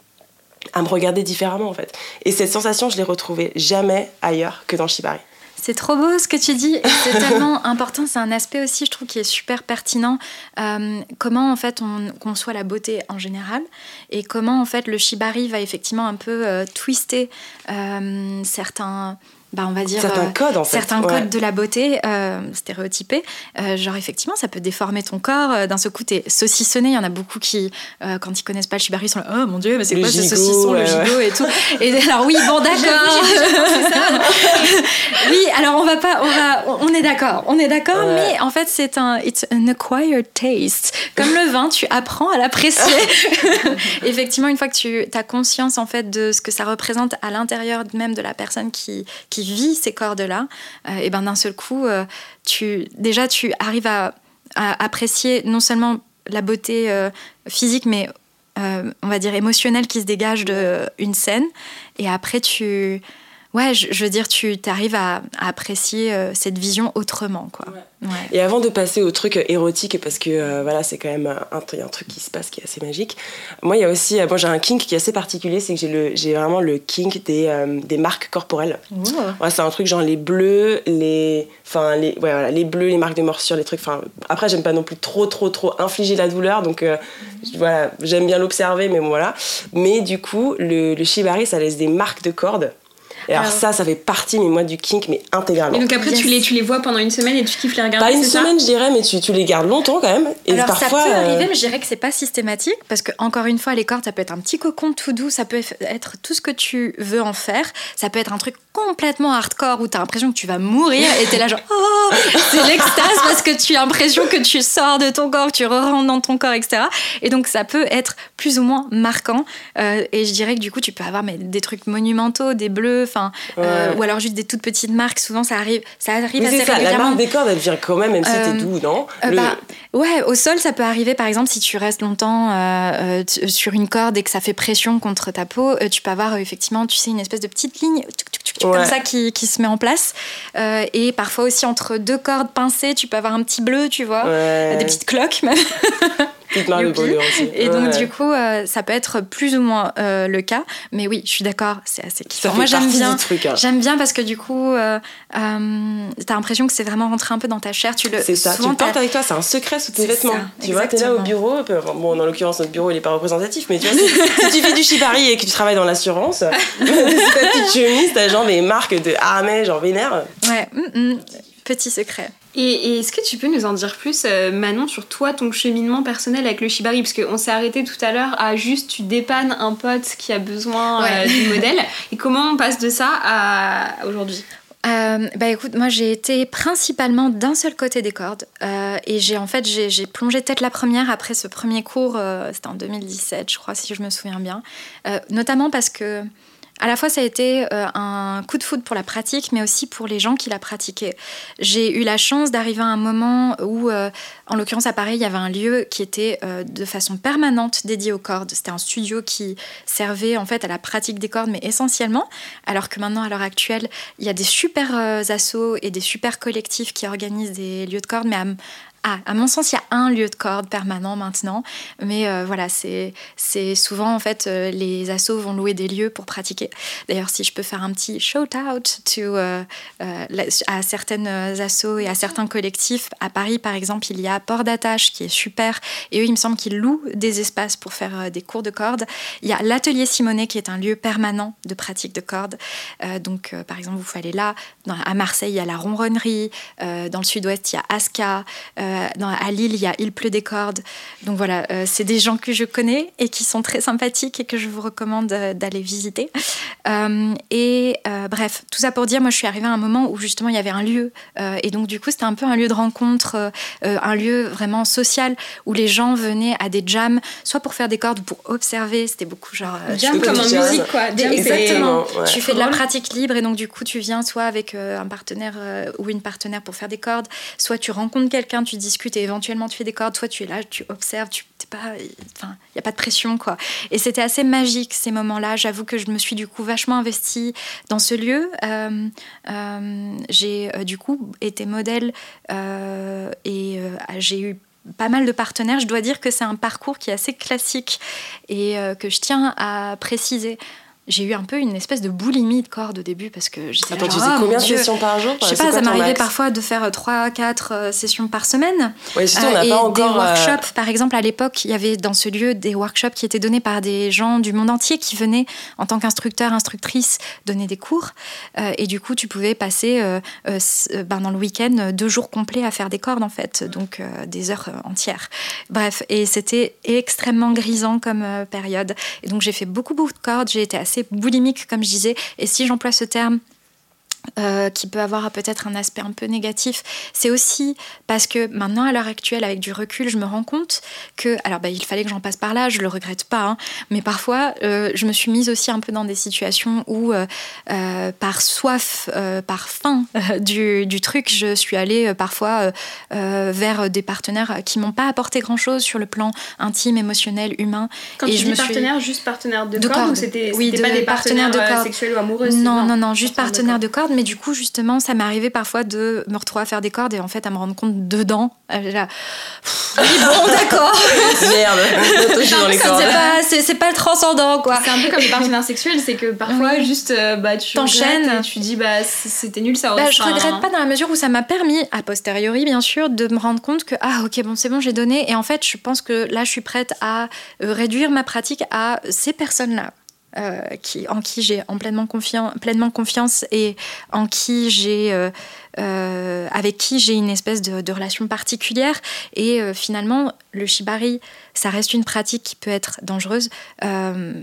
Speaker 2: à me regarder différemment en fait. Et cette sensation, je l'ai retrouvée jamais ailleurs que dans Shibari.
Speaker 5: C'est trop beau ce que tu dis. C'est tellement important. C'est un aspect aussi, je trouve, qui est super pertinent. Euh, comment en fait on conçoit la beauté en général et comment en fait le shibari va effectivement un peu euh, twister euh, certains bah, on va dire
Speaker 2: Certains codes, en fait.
Speaker 5: certains
Speaker 2: Ouais.
Speaker 5: codes de la beauté euh, stéréotypés. Euh, genre effectivement, ça peut déformer ton corps. Euh, D'un seul coup, t'es saucissonné. Il y en a beaucoup qui, euh, quand ils connaissent pas le shibari, sont là, oh mon dieu, mais c'est quoi ce
Speaker 2: gigot,
Speaker 5: saucisson, le
Speaker 2: ouais.
Speaker 5: gigot et tout? Et alors oui, bon d'accord. Oui, alors on va pas, on va, on est d'accord, on est d'accord,
Speaker 2: Ouais.
Speaker 5: mais en fait c'est un, it's an acquired taste. Comme le vin, tu apprends à l'apprécier. Effectivement, une fois que tu as conscience en fait de ce que ça représente à l'intérieur même de la personne qui, qui vit ces cordes-là, euh, et ben d'un seul coup, euh, tu, déjà tu arrives à, à apprécier non seulement la beauté euh, physique, mais euh, on va dire émotionnelle qui se dégage d'une scène. Et après, tu. Ouais, je, je veux dire, tu arrives à, à apprécier euh, cette vision autrement, quoi. Ouais.
Speaker 2: Et avant de passer au truc érotique, parce que euh, voilà, c'est quand même un, un truc qui se passe qui est assez magique. Moi, il y a aussi, euh, moi j'ai un kink qui est assez particulier, c'est que j'ai vraiment le kink des, euh, des marques corporelles. Ouais, c'est un truc genre les bleus, les, enfin les, ouais, voilà, les bleus, les marques de morsure, les trucs. Enfin, après, j'aime pas non plus trop, trop, trop infliger la douleur, donc euh, voilà, j'aime bien l'observer, mais bon voilà. Mais du coup, le, le shibari, ça laisse des marques de cordes. Et alors,
Speaker 5: Alors-
Speaker 2: ça, ça fait partie, mais moi, du kink, mais intégralement.
Speaker 1: Et donc après, tu les, tu les vois pendant une semaine et tu kiffes les regarder.
Speaker 2: Pas une semaine, je dirais, mais tu, tu les gardes longtemps quand même. Et
Speaker 5: Alors
Speaker 2: parfois,
Speaker 5: ça peut
Speaker 2: euh,
Speaker 5: arriver, mais je dirais que c'est pas systématique parce que encore une fois, les cordes, ça peut être un petit cocon tout doux, ça peut être tout ce que tu veux en faire, ça peut être un truc complètement hardcore où t'as l'impression que tu vas mourir et t'es là genre oh c'est l'extase parce que tu as l'impression que tu sors de ton corps, que tu re-rentres dans ton corps, etc. Et donc ça peut être plus ou moins marquant. Euh, et je dirais que du coup tu peux avoir mais, des trucs monumentaux, des bleus, enfin euh, ou alors juste des toutes petites marques. Souvent ça arrive, ça arrive
Speaker 2: Mais
Speaker 5: assez
Speaker 2: c'est ça, la
Speaker 5: régulièrement.
Speaker 2: marque des cordes, elle vient quand même, même si
Speaker 5: Euh,
Speaker 2: t'es doux, non
Speaker 5: Euh,
Speaker 2: Le-
Speaker 5: bah, ouais, au sol, ça peut arriver, par exemple, si tu restes longtemps euh, euh, sur une corde et que ça fait pression contre ta peau, euh, tu peux avoir euh, effectivement, tu sais, une espèce de petite ligne
Speaker 2: Ouais.
Speaker 5: comme ça qui, qui se met en place. Euh, et parfois aussi, entre deux cordes pincées, tu peux avoir un petit bleu, tu vois,
Speaker 2: Ouais.
Speaker 5: des petites cloques même.
Speaker 2: Marque de aussi.
Speaker 5: Et donc, du coup, euh, ça peut être plus ou moins euh, le cas. Mais oui, je suis d'accord, c'est assez kiffant. Moi, j'aime bien.
Speaker 2: hein.
Speaker 5: J'aime bien parce que du coup, euh, euh, t'as l'impression que c'est vraiment rentré un peu dans ta chair. Tu le,
Speaker 2: C'est ça, tu
Speaker 5: souvent,
Speaker 2: le portes avec toi, c'est un secret sous tes vêtements.
Speaker 5: ça,
Speaker 2: tu vois, t'es là au bureau, bon, dans l'occurrence, notre bureau, il est pas représentatif, mais tu vois, si, si tu fais du shibari et que tu travailles dans l'assurance, ta petite chemise, t'as genre des marques de harnais, genre vénère.
Speaker 5: Ouais, mm, mm, petit secret.
Speaker 1: Et, et est-ce que tu peux nous en dire plus, euh, Manon, sur toi, ton cheminement personnel avec le shibari? Parce qu'on s'est arrêté tout à l'heure à juste tu dépannes un pote qui a besoin euh,
Speaker 5: Ouais.
Speaker 1: du modèle. Et comment on passe de ça à aujourd'hui?
Speaker 5: Euh, bah écoute, moi j'ai été principalement d'un seul côté des cordes euh, et j'ai en fait j'ai plongé tête la première après ce premier cours, euh, c'était en 2017 je crois si je me souviens bien, notamment parce que à la fois ça a été euh, un coup de foudre pour la pratique mais aussi pour les gens qui la pratiquaient. J'ai eu la chance d'arriver à un moment où, euh, en l'occurrence à Paris, il y avait un lieu qui était euh, de façon permanente dédié aux cordes. C'était un studio qui servait en fait à la pratique des cordes mais essentiellement, alors que maintenant à l'heure actuelle il y a des super assos et des super collectifs qui organisent des lieux de cordes, mais à, ah, à mon sens, il y a un lieu de corde permanent maintenant. Mais euh, voilà, c'est souvent en fait euh, les assos vont louer des lieux pour pratiquer. D'ailleurs, si je peux faire un petit shout out to, euh, à certaines assos et à certains collectifs, à Paris par exemple, il y a Port d'Attache qui est super. Et eux, il me semble qu'ils louent des espaces pour faire des cours de cordes. Il y a l'atelier Simonet qui est un lieu permanent de pratique de cordes. Euh, donc, par exemple, vous pouvez aller là. Dans- à Marseille, il y a la ronronnerie. Dans le sud-ouest, il y a Aska. Euh, dans- à Lille, il y a Il pleut des cordes. Donc voilà, euh, c'est des gens que je connais et qui sont très sympathiques et que je vous recommande euh, d'aller visiter. Et bref, tout ça pour dire, moi, je suis arrivée à un moment où justement il y avait un lieu. et donc, du coup, c'était un peu un lieu de rencontre, un lieu vraiment social où les gens venaient à des jams, soit pour faire des cordes ou pour observer. C'était beaucoup genre.
Speaker 1: Jam comme en musique, quoi. Jam,
Speaker 5: Exactement.
Speaker 2: ouais.
Speaker 5: Tu fais de la pratique libre et donc du coup tu viens soit avec un partenaire ou une partenaire pour faire des cordes, soit tu rencontres quelqu'un, tu discutes et éventuellement tu fais des cordes, soit tu es là, tu observes, tu t'es pas, enfin il y a pas de pression quoi. Et c'était assez magique ces moments-là. J'avoue que je me suis du coup vachement investie dans ce lieu. Euh, euh, j'ai euh, du coup été modèle et j'ai eu pas mal de partenaires. Je dois dire que c'est un parcours qui est assez classique et que je tiens à préciser. J'ai eu un peu une espèce de boulimie de corde au début parce que j'étais
Speaker 2: Attends,
Speaker 5: là,
Speaker 2: tu
Speaker 5: genre,
Speaker 2: faisais
Speaker 5: Ah,
Speaker 2: combien de sessions par jour
Speaker 5: Je sais
Speaker 2: C'est
Speaker 5: pas, ça m'arrivait parfois de faire 3-4 sessions par semaine.
Speaker 2: Ouais, surtout, on
Speaker 5: Euh,
Speaker 2: n'a
Speaker 5: et
Speaker 2: pas encore.
Speaker 5: des
Speaker 2: euh,
Speaker 5: workshops, par exemple, à l'époque, il y avait dans ce lieu des workshops qui étaient donnés par des gens du monde entier qui venaient en tant qu'instructeurs, instructrices, donner des cours. Euh, et du coup, tu pouvais passer euh, euh, euh, ben, dans le week-end euh, deux jours complets à faire des cordes, en fait, donc euh, des heures euh, entières. Bref, et c'était extrêmement grisant comme euh, période. Et donc, j'ai fait beaucoup, beaucoup de cordes. J'ai été assez boulimique, comme je disais. Et si j'emploie ce terme, euh, qui peut avoir peut-être un aspect un peu négatif, c'est aussi parce que maintenant, à l'heure actuelle, avec du recul, je me rends compte que, alors bah, il fallait que j'en passe par là, je le regrette pas, hein, mais parfois, euh, je me suis mise aussi un peu dans des situations où, euh, par soif, par faim du, du truc, je suis allée parfois vers des partenaires qui m'ont pas apporté grand-chose sur le plan intime, émotionnel, humain.
Speaker 1: Quand
Speaker 5: Et
Speaker 1: tu
Speaker 5: je
Speaker 1: dis
Speaker 5: me suis-
Speaker 1: partenaire, juste partenaire de,
Speaker 5: De
Speaker 1: corde, ou
Speaker 5: corde.
Speaker 1: c'était
Speaker 5: Oui, de
Speaker 1: pas des
Speaker 5: partenaire
Speaker 1: partenaires
Speaker 5: de corde.
Speaker 1: sexuels ou amoureux
Speaker 5: Non, non, non, juste partenaire
Speaker 1: de
Speaker 5: de mais du coup, justement, ça m'est arrivé parfois de me retrouver à faire des cordes et en fait à me rendre compte dedans. euh, Là, pff, oui, bon, d'accord,
Speaker 2: Merde,
Speaker 5: c'est pas, transcendant, quoi.
Speaker 1: C'est un peu comme les partenaires sexuels, c'est que parfois
Speaker 5: Oui.
Speaker 1: juste euh, bah tu
Speaker 5: T'enchaînes.
Speaker 1: et tu dis bah c'était nul ça. aurait-
Speaker 5: Bah, je regrette pas dans la mesure où ça m'a permis, a posteriori bien sûr, de me rendre compte que ah ok bon c'est bon j'ai donné et en fait je pense que là je suis prête à euh, réduire ma pratique à ces personnes qui, en qui j'ai en pleinement, confian- pleinement confiance et en qui j'ai euh, euh, avec qui j'ai une espèce de, relation particulière. Et euh, finalement le shibari ça reste une pratique qui peut être dangereuse. Euh,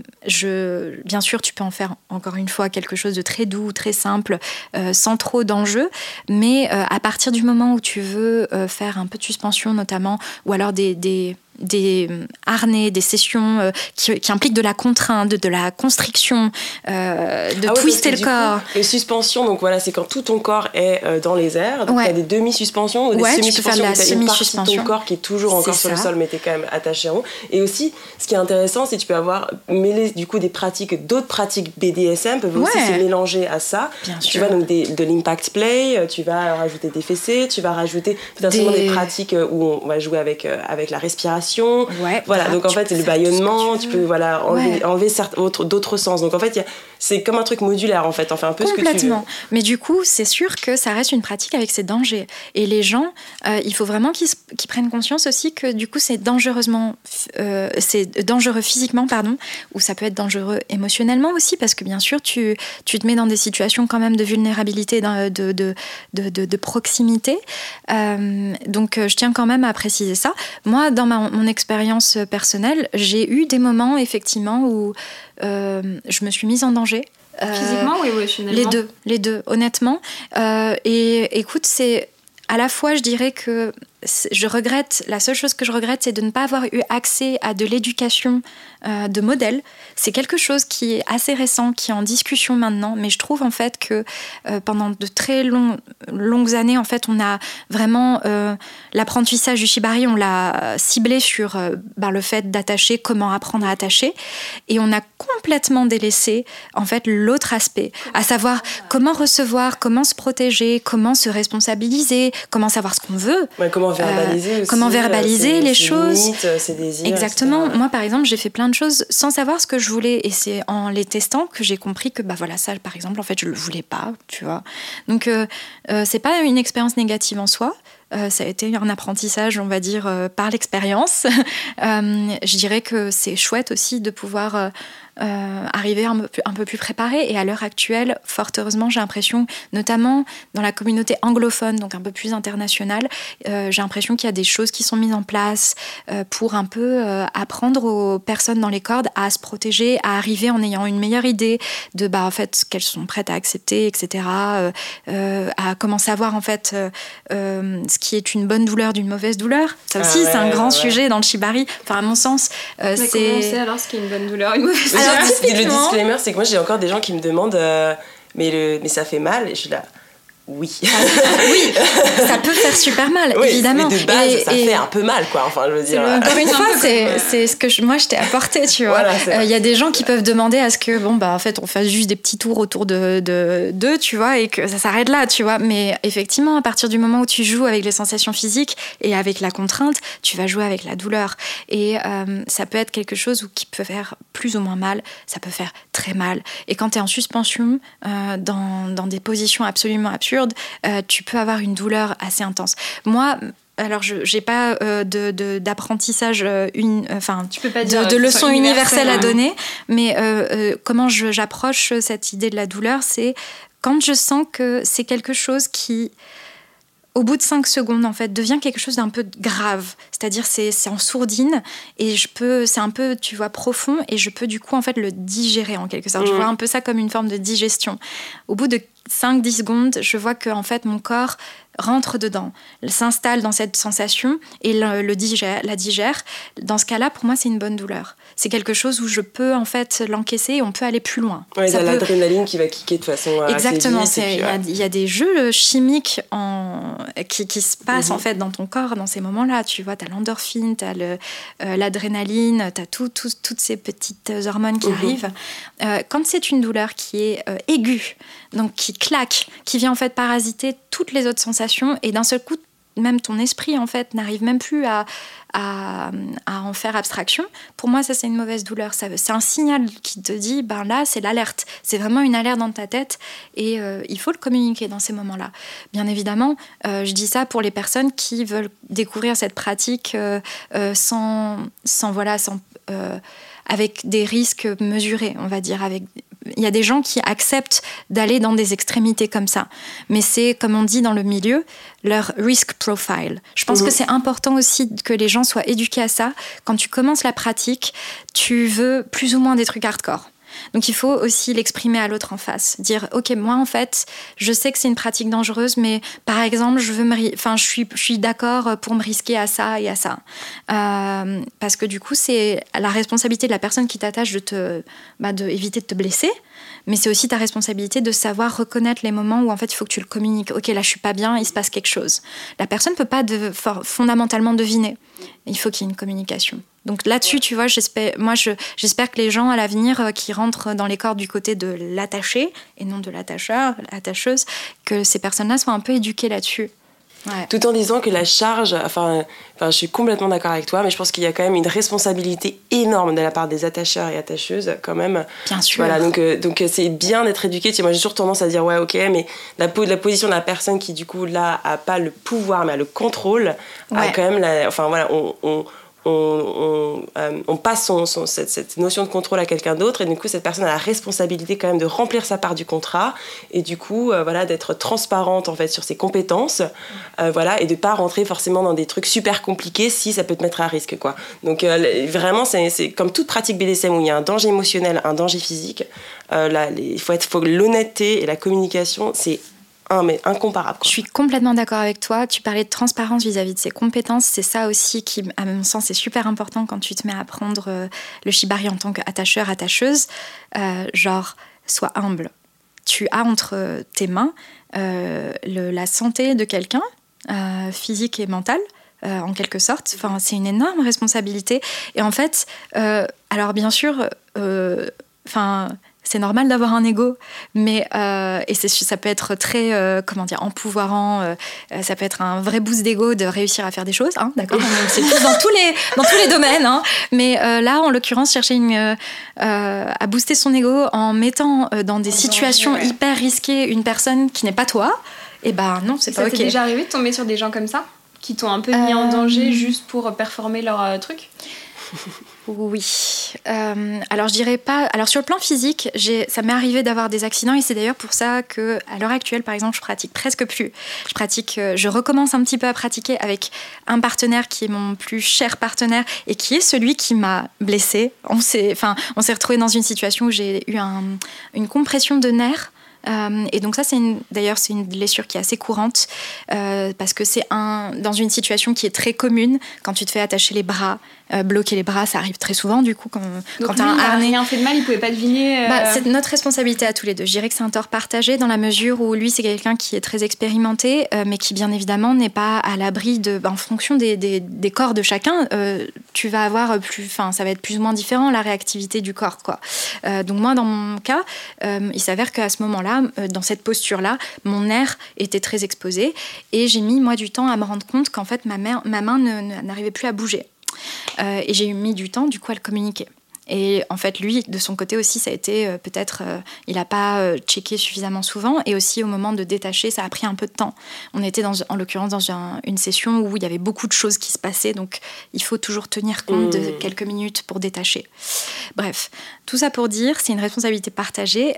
Speaker 5: bien sûr tu peux en faire encore une fois quelque chose de très doux très simple euh, sans trop d'enjeux. Mais euh, à partir du moment où tu veux euh, faire un peu de suspension notamment ou alors des des euh, harnais, des sessions euh, qui, qui impliquent de la contrainte, de, de la constriction, euh, de
Speaker 2: Ah ouais,
Speaker 5: twister le corps.
Speaker 2: coup, les suspensions, donc voilà, c'est quand tout ton corps est euh, dans les airs. Donc
Speaker 5: Ouais.
Speaker 2: il y a des demi-suspensions ou des
Speaker 5: Ouais, tu
Speaker 2: semi-suspensions t'as une partie de ton corps qui est toujours encore sur le sol, mais t'es quand même attaché en haut. Et aussi, ce qui est intéressant, c'est que tu peux avoir mêlé du coup des pratiques, d'autres pratiques BDSM peuvent aussi se mélanger à ça.
Speaker 5: Bien
Speaker 2: Tu
Speaker 5: sûr.
Speaker 2: vas donc des- de l'impact play, tu vas rajouter des fessées, tu vas rajouter potentiellement des,
Speaker 5: Des-
Speaker 2: pratiques où on va jouer avec, avec la respiration.
Speaker 5: Ouais,
Speaker 2: Voilà,
Speaker 5: grave,
Speaker 2: donc en fait, le bâillonnement,
Speaker 5: tu
Speaker 2: peux voilà, enlever,
Speaker 5: Ouais.
Speaker 2: enlever d'autres sens. Donc en fait, il y a- c'est comme un truc modulaire en fait, on fait un peu ce que tu.
Speaker 5: Complètement. Mais du coup, c'est sûr que ça reste une pratique avec ses dangers. Et les gens, euh, il faut vraiment qu'ils prennent conscience aussi que du coup, c'est dangereusement, euh, c'est dangereux physiquement, pardon, ou ça peut être dangereux émotionnellement aussi, parce que bien sûr, tu, tu te mets dans des situations quand même de vulnérabilité, de, de, de, de- proximité. Euh, donc, je tiens quand même à préciser ça. Moi, dans ma, mon expérience personnelle, j'ai eu des moments effectivement où je me suis mise en danger. Euh,
Speaker 1: Physiquement ou émotionnellement
Speaker 5: les deux, les deux, honnêtement. Euh, et écoute, c'est à la fois, je dirais que je regrette, la seule chose que je regrette, c'est de ne pas avoir eu accès à de l'éducation euh, de modèles. C'est quelque chose qui est assez récent, qui est en discussion maintenant, mais je trouve en fait que euh, pendant de très longues années, en fait, on a vraiment euh, l'apprentissage du shibari, on l'a ciblé sur ben, le fait d'attacher, comment apprendre à attacher, et on a complètement délaissé en fait l'autre aspect, à savoir comment recevoir, comment se protéger, comment se responsabiliser, comment savoir ce qu'on veut.
Speaker 2: Verbaliser aussi,
Speaker 5: Euh, comment
Speaker 2: euh,
Speaker 5: verbaliser les
Speaker 2: ses
Speaker 5: choses.
Speaker 2: limites, euh, ses désirs,
Speaker 5: Exactement.
Speaker 2: etc.
Speaker 5: Moi, par exemple, j'ai fait plein de choses sans savoir ce que je voulais, et c'est en les testant que j'ai compris que, bah voilà, ça, par exemple, en fait, je le voulais pas, tu vois. Donc, euh, euh, c'est pas une expérience négative en soi. Euh, ça a été un apprentissage, on va dire, euh, par l'expérience. Euh, je dirais que c'est chouette aussi de pouvoir euh, arriver un peu, plus, un peu plus préparé. Et à l'heure actuelle, fort heureusement, j'ai l'impression, notamment dans la communauté anglophone, donc un peu plus internationale, euh, j'ai l'impression qu'il y a des choses qui sont mises en place euh, pour un peu euh, apprendre aux personnes dans les cordes à se protéger, à arriver en ayant une meilleure idée de bah en fait ce qu'elles sont prêtes à accepter, etc. euh, euh, à comment savoir en fait euh, euh, ce qui est une bonne douleur d'une mauvaise douleur. Ça
Speaker 2: Ah
Speaker 5: aussi, c'est un grand
Speaker 2: ouais.
Speaker 5: sujet dans le shibari. Enfin, à mon sens, euh,
Speaker 1: Mais comment on sait
Speaker 5: c'est
Speaker 1: alors ce qui est une bonne douleur, une mauvaise douleur
Speaker 2: Le disclaimer, c'est que moi j'ai encore des gens qui me demandent euh, mais, le, mais ça fait mal et je suis là. Oui.
Speaker 5: oui, ça peut faire super mal,
Speaker 2: Oui,
Speaker 5: évidemment.
Speaker 2: Mais de base,
Speaker 5: Et-
Speaker 2: ça
Speaker 5: et-
Speaker 2: fait un peu mal, quoi. Enfin, je veux dire.
Speaker 5: Encore une fois, c'est c'est ce que je- moi je t'ai apporté, tu vois.
Speaker 2: Voilà,
Speaker 5: Euh. Il y a des gens qui peuvent demander à ce que, bon, bah en fait, on fasse juste des petits tours autour de de- d'eux, tu vois, et que ça s'arrête là, tu vois. Mais effectivement, à partir du moment où tu joues avec les sensations physiques et avec la contrainte, tu vas jouer avec la douleur. Et euh, ça peut être quelque chose où- qui peut faire plus ou moins mal, ça peut faire très mal. Et quand tu es en suspension, euh, dans, dans des positions absolument absurdes, euh, tu peux avoir une douleur assez intense. Moi, alors je n'ai pas euh, de- d'apprentissage, euh, une- enfin,
Speaker 1: Tu peux pas
Speaker 5: de,
Speaker 1: dire soit
Speaker 5: universelles à
Speaker 1: hein.
Speaker 5: donner, mais euh, comment j'approche cette idée de la douleur, c'est quand je sens que c'est quelque chose qui, au bout de 5 secondes, en fait, devient quelque chose d'un peu grave. C'est-à-dire, c'est c'est en sourdine et je peux, c'est un peu, tu vois, profond et je peux du coup, en fait, le digérer en quelque sorte. Je
Speaker 2: Mhm.
Speaker 5: vois un peu ça comme une forme de digestion. Au bout de 5-10 secondes, je vois que, en fait, mon corps rentre dedans, s'installe dans cette sensation et le, le digère, la digère. Dans ce cas-là, pour moi, c'est une bonne douleur. C'est quelque chose où je peux, en fait, l'encaisser et on peut aller plus loin.
Speaker 2: Ouais,
Speaker 5: Ça
Speaker 2: a
Speaker 5: peut-
Speaker 2: l'adrénaline qui va kicker de façon. euh,
Speaker 5: Exactement, il y, a-
Speaker 2: ouais.
Speaker 5: il y a des jeux chimiques en, qui, qui se passent
Speaker 2: Mhm.
Speaker 5: en fait dans ton corps dans ces moments-là. Tu vois, tu as l'endorphine, tu as l'adrénaline, tu as toutes ces petites hormones qui
Speaker 2: Mhm.
Speaker 5: arrivent. Euh, quand c'est une douleur qui est euh, aiguë, donc qui claque, qui vient en fait parasiter toutes les autres sensations et d'un seul coup, même ton esprit en fait n'arrive même plus à, à, en faire abstraction. Pour moi, ça c'est une mauvaise douleur. C'est un signal qui te dit, ben là, c'est l'alerte. C'est vraiment une alerte dans ta tête et euh, il faut le communiquer dans ces moments-là. Bien évidemment, euh, je dis ça pour les personnes qui veulent découvrir cette pratique euh, sans, sans voilà, sans avec des risques mesurés, on va dire. Avec, y a des gens qui acceptent d'aller dans des extrémités comme ça, mais c'est comme on dit dans le milieu leur risk profile. Je pense
Speaker 2: Mhm.
Speaker 5: que c'est important aussi que les gens soient éduqués à ça. Quand tu commences la pratique, tu veux plus ou moins des trucs hardcore. Donc il faut aussi l'exprimer à l'autre en face, dire ok moi en fait je sais que c'est une pratique dangereuse mais par exemple je veux me je suis je suis d'accord pour me risquer à ça et à ça. Euh, parce que du coup c'est la responsabilité de la personne qui t'attache de bah, de de te blesser mais c'est aussi ta responsabilité de savoir reconnaître les moments où en fait il faut que tu le communiques. Ok là je suis pas bien il se passe quelque chose. La personne peut pas de, fondamentalement deviner. Il faut qu'il y ait une communication donc là-dessus, tu vois, j'espère, moi, je- j'espère que les gens à l'avenir euh, qui rentrent dans les corps du côté de l'attaché et non de l'attacheur, l'attacheuse, que ces personnes-là soient un peu éduquées là-dessus. Ouais.
Speaker 2: Tout en disant que la charge, enfin, enfin, je suis complètement d'accord avec toi, mais je pense qu'il y a quand même une responsabilité énorme de la part des attacheurs et attacheuses, quand même.
Speaker 5: Bien sûr.
Speaker 2: Voilà, donc euh, donc euh, c'est bien d'être éduqué. Tu sais, moi, j'ai toujours tendance à dire ouais, ok, mais la, la position de la personne qui du coup là a pas le pouvoir, mais a le contrôle, a quand même, la, enfin voilà, on, on euh, on passe cette, notion de contrôle à quelqu'un d'autre et du coup cette personne a la responsabilité quand même de remplir sa part du contrat et du coup euh, voilà d'être transparente en fait sur ses compétences euh, voilà et de pas rentrer forcément dans des trucs super compliqués si ça peut te mettre à risque quoi. Donc vraiment c'est comme toute pratique BDSM où il y a un danger émotionnel un danger physique là il faut être faut l'honnêteté et la communication c'est un mais incomparable
Speaker 5: Je suis complètement d'accord avec toi. Tu parlais de transparence vis-à-vis de ses compétences. C'est ça aussi qui, à mon sens, est super important quand tu te mets à apprendre euh, le shibari en tant qu'attacheur, attacheuse. Euh, genre, sois humble. Tu as entre tes mains euh, la santé de quelqu'un, euh, physique et mentale. en quelque sorte, enfin, c'est une énorme responsabilité. Et en fait, alors bien sûr, enfin, c'est normal d'avoir un ego, mais euh, et ça peut être très, euh, comment dire, empouvoirant. euh, ça peut être un vrai boost d'ego de réussir à faire des choses, hein, d'accord? C'est dans tous les dans tous les domaines. hein. Mais là, en l'occurrence, chercher une, à booster son ego en mettant dans des situations
Speaker 1: danger, ouais.
Speaker 5: hyper risquées une personne qui n'est pas toi. Et ben non, c'est
Speaker 1: Ça
Speaker 5: pas
Speaker 1: t'est
Speaker 5: ok.
Speaker 1: déjà arrivé de tomber sur des gens comme ça Qui t'ont un peu mis en danger juste pour performer leur truc?
Speaker 5: Oui. Euh, alors je dirais pas. Alors sur le plan physique, ça m'est arrivé d'avoir des accidents et c'est d'ailleurs pour ça que à l'heure actuelle, par exemple, je pratique presque plus. Je pratique, euh, je recommence un petit peu à pratiquer avec un partenaire qui est mon plus cher partenaire et qui est celui qui m'a blessée. On s'est, enfin, on s'est retrouvé dans une situation où j'ai eu un- une compression de nerfs. Euh, et donc ça, c'est d'ailleurs, c'est une blessure qui est assez courante parce que c'est un, dans une situation qui est très commune. Quand tu te fais attacher les bras, euh, bloquer les bras, ça arrive très souvent du coup quand,
Speaker 1: Donc
Speaker 5: quand
Speaker 1: lui,
Speaker 5: tu as un harnais.
Speaker 1: rien fait de mal, il pouvait pas deviner. euh,
Speaker 5: Bah, c'est notre responsabilité à tous les deux. Je dirais que c'est un tort partagé dans la mesure où lui, c'est quelqu'un qui est très expérimenté, euh, mais qui, bien évidemment, n'est pas à l'abri de. bah, en fonction des, des- des corps de chacun, tu vas avoir plus. Enfin, ça va être plus ou moins différent la réactivité du corps, quoi. Donc, moi, dans mon cas, il s'avère qu'à ce moment-là, dans cette posture-là, mon nerf était très exposé et j'ai mis, moi, du temps à me rendre compte qu'en fait, ma, main- ma main ne- ne- n'arrivait plus à bouger. Euh, et j'ai mis du temps, du coup, à le communiquer. Et en fait, lui, de son côté aussi, ça a été euh, peut-être, euh, il n'a pas euh, checké suffisamment souvent. Et aussi, au moment de détacher, ça a pris un peu de temps. On était, dans, en l'occurrence, dans un- une session où il y avait beaucoup de choses qui se passaient. Donc, il faut toujours tenir compte de
Speaker 2: Mmh.
Speaker 5: quelques minutes pour détacher. Bref, tout ça pour dire, c'est une responsabilité partagée.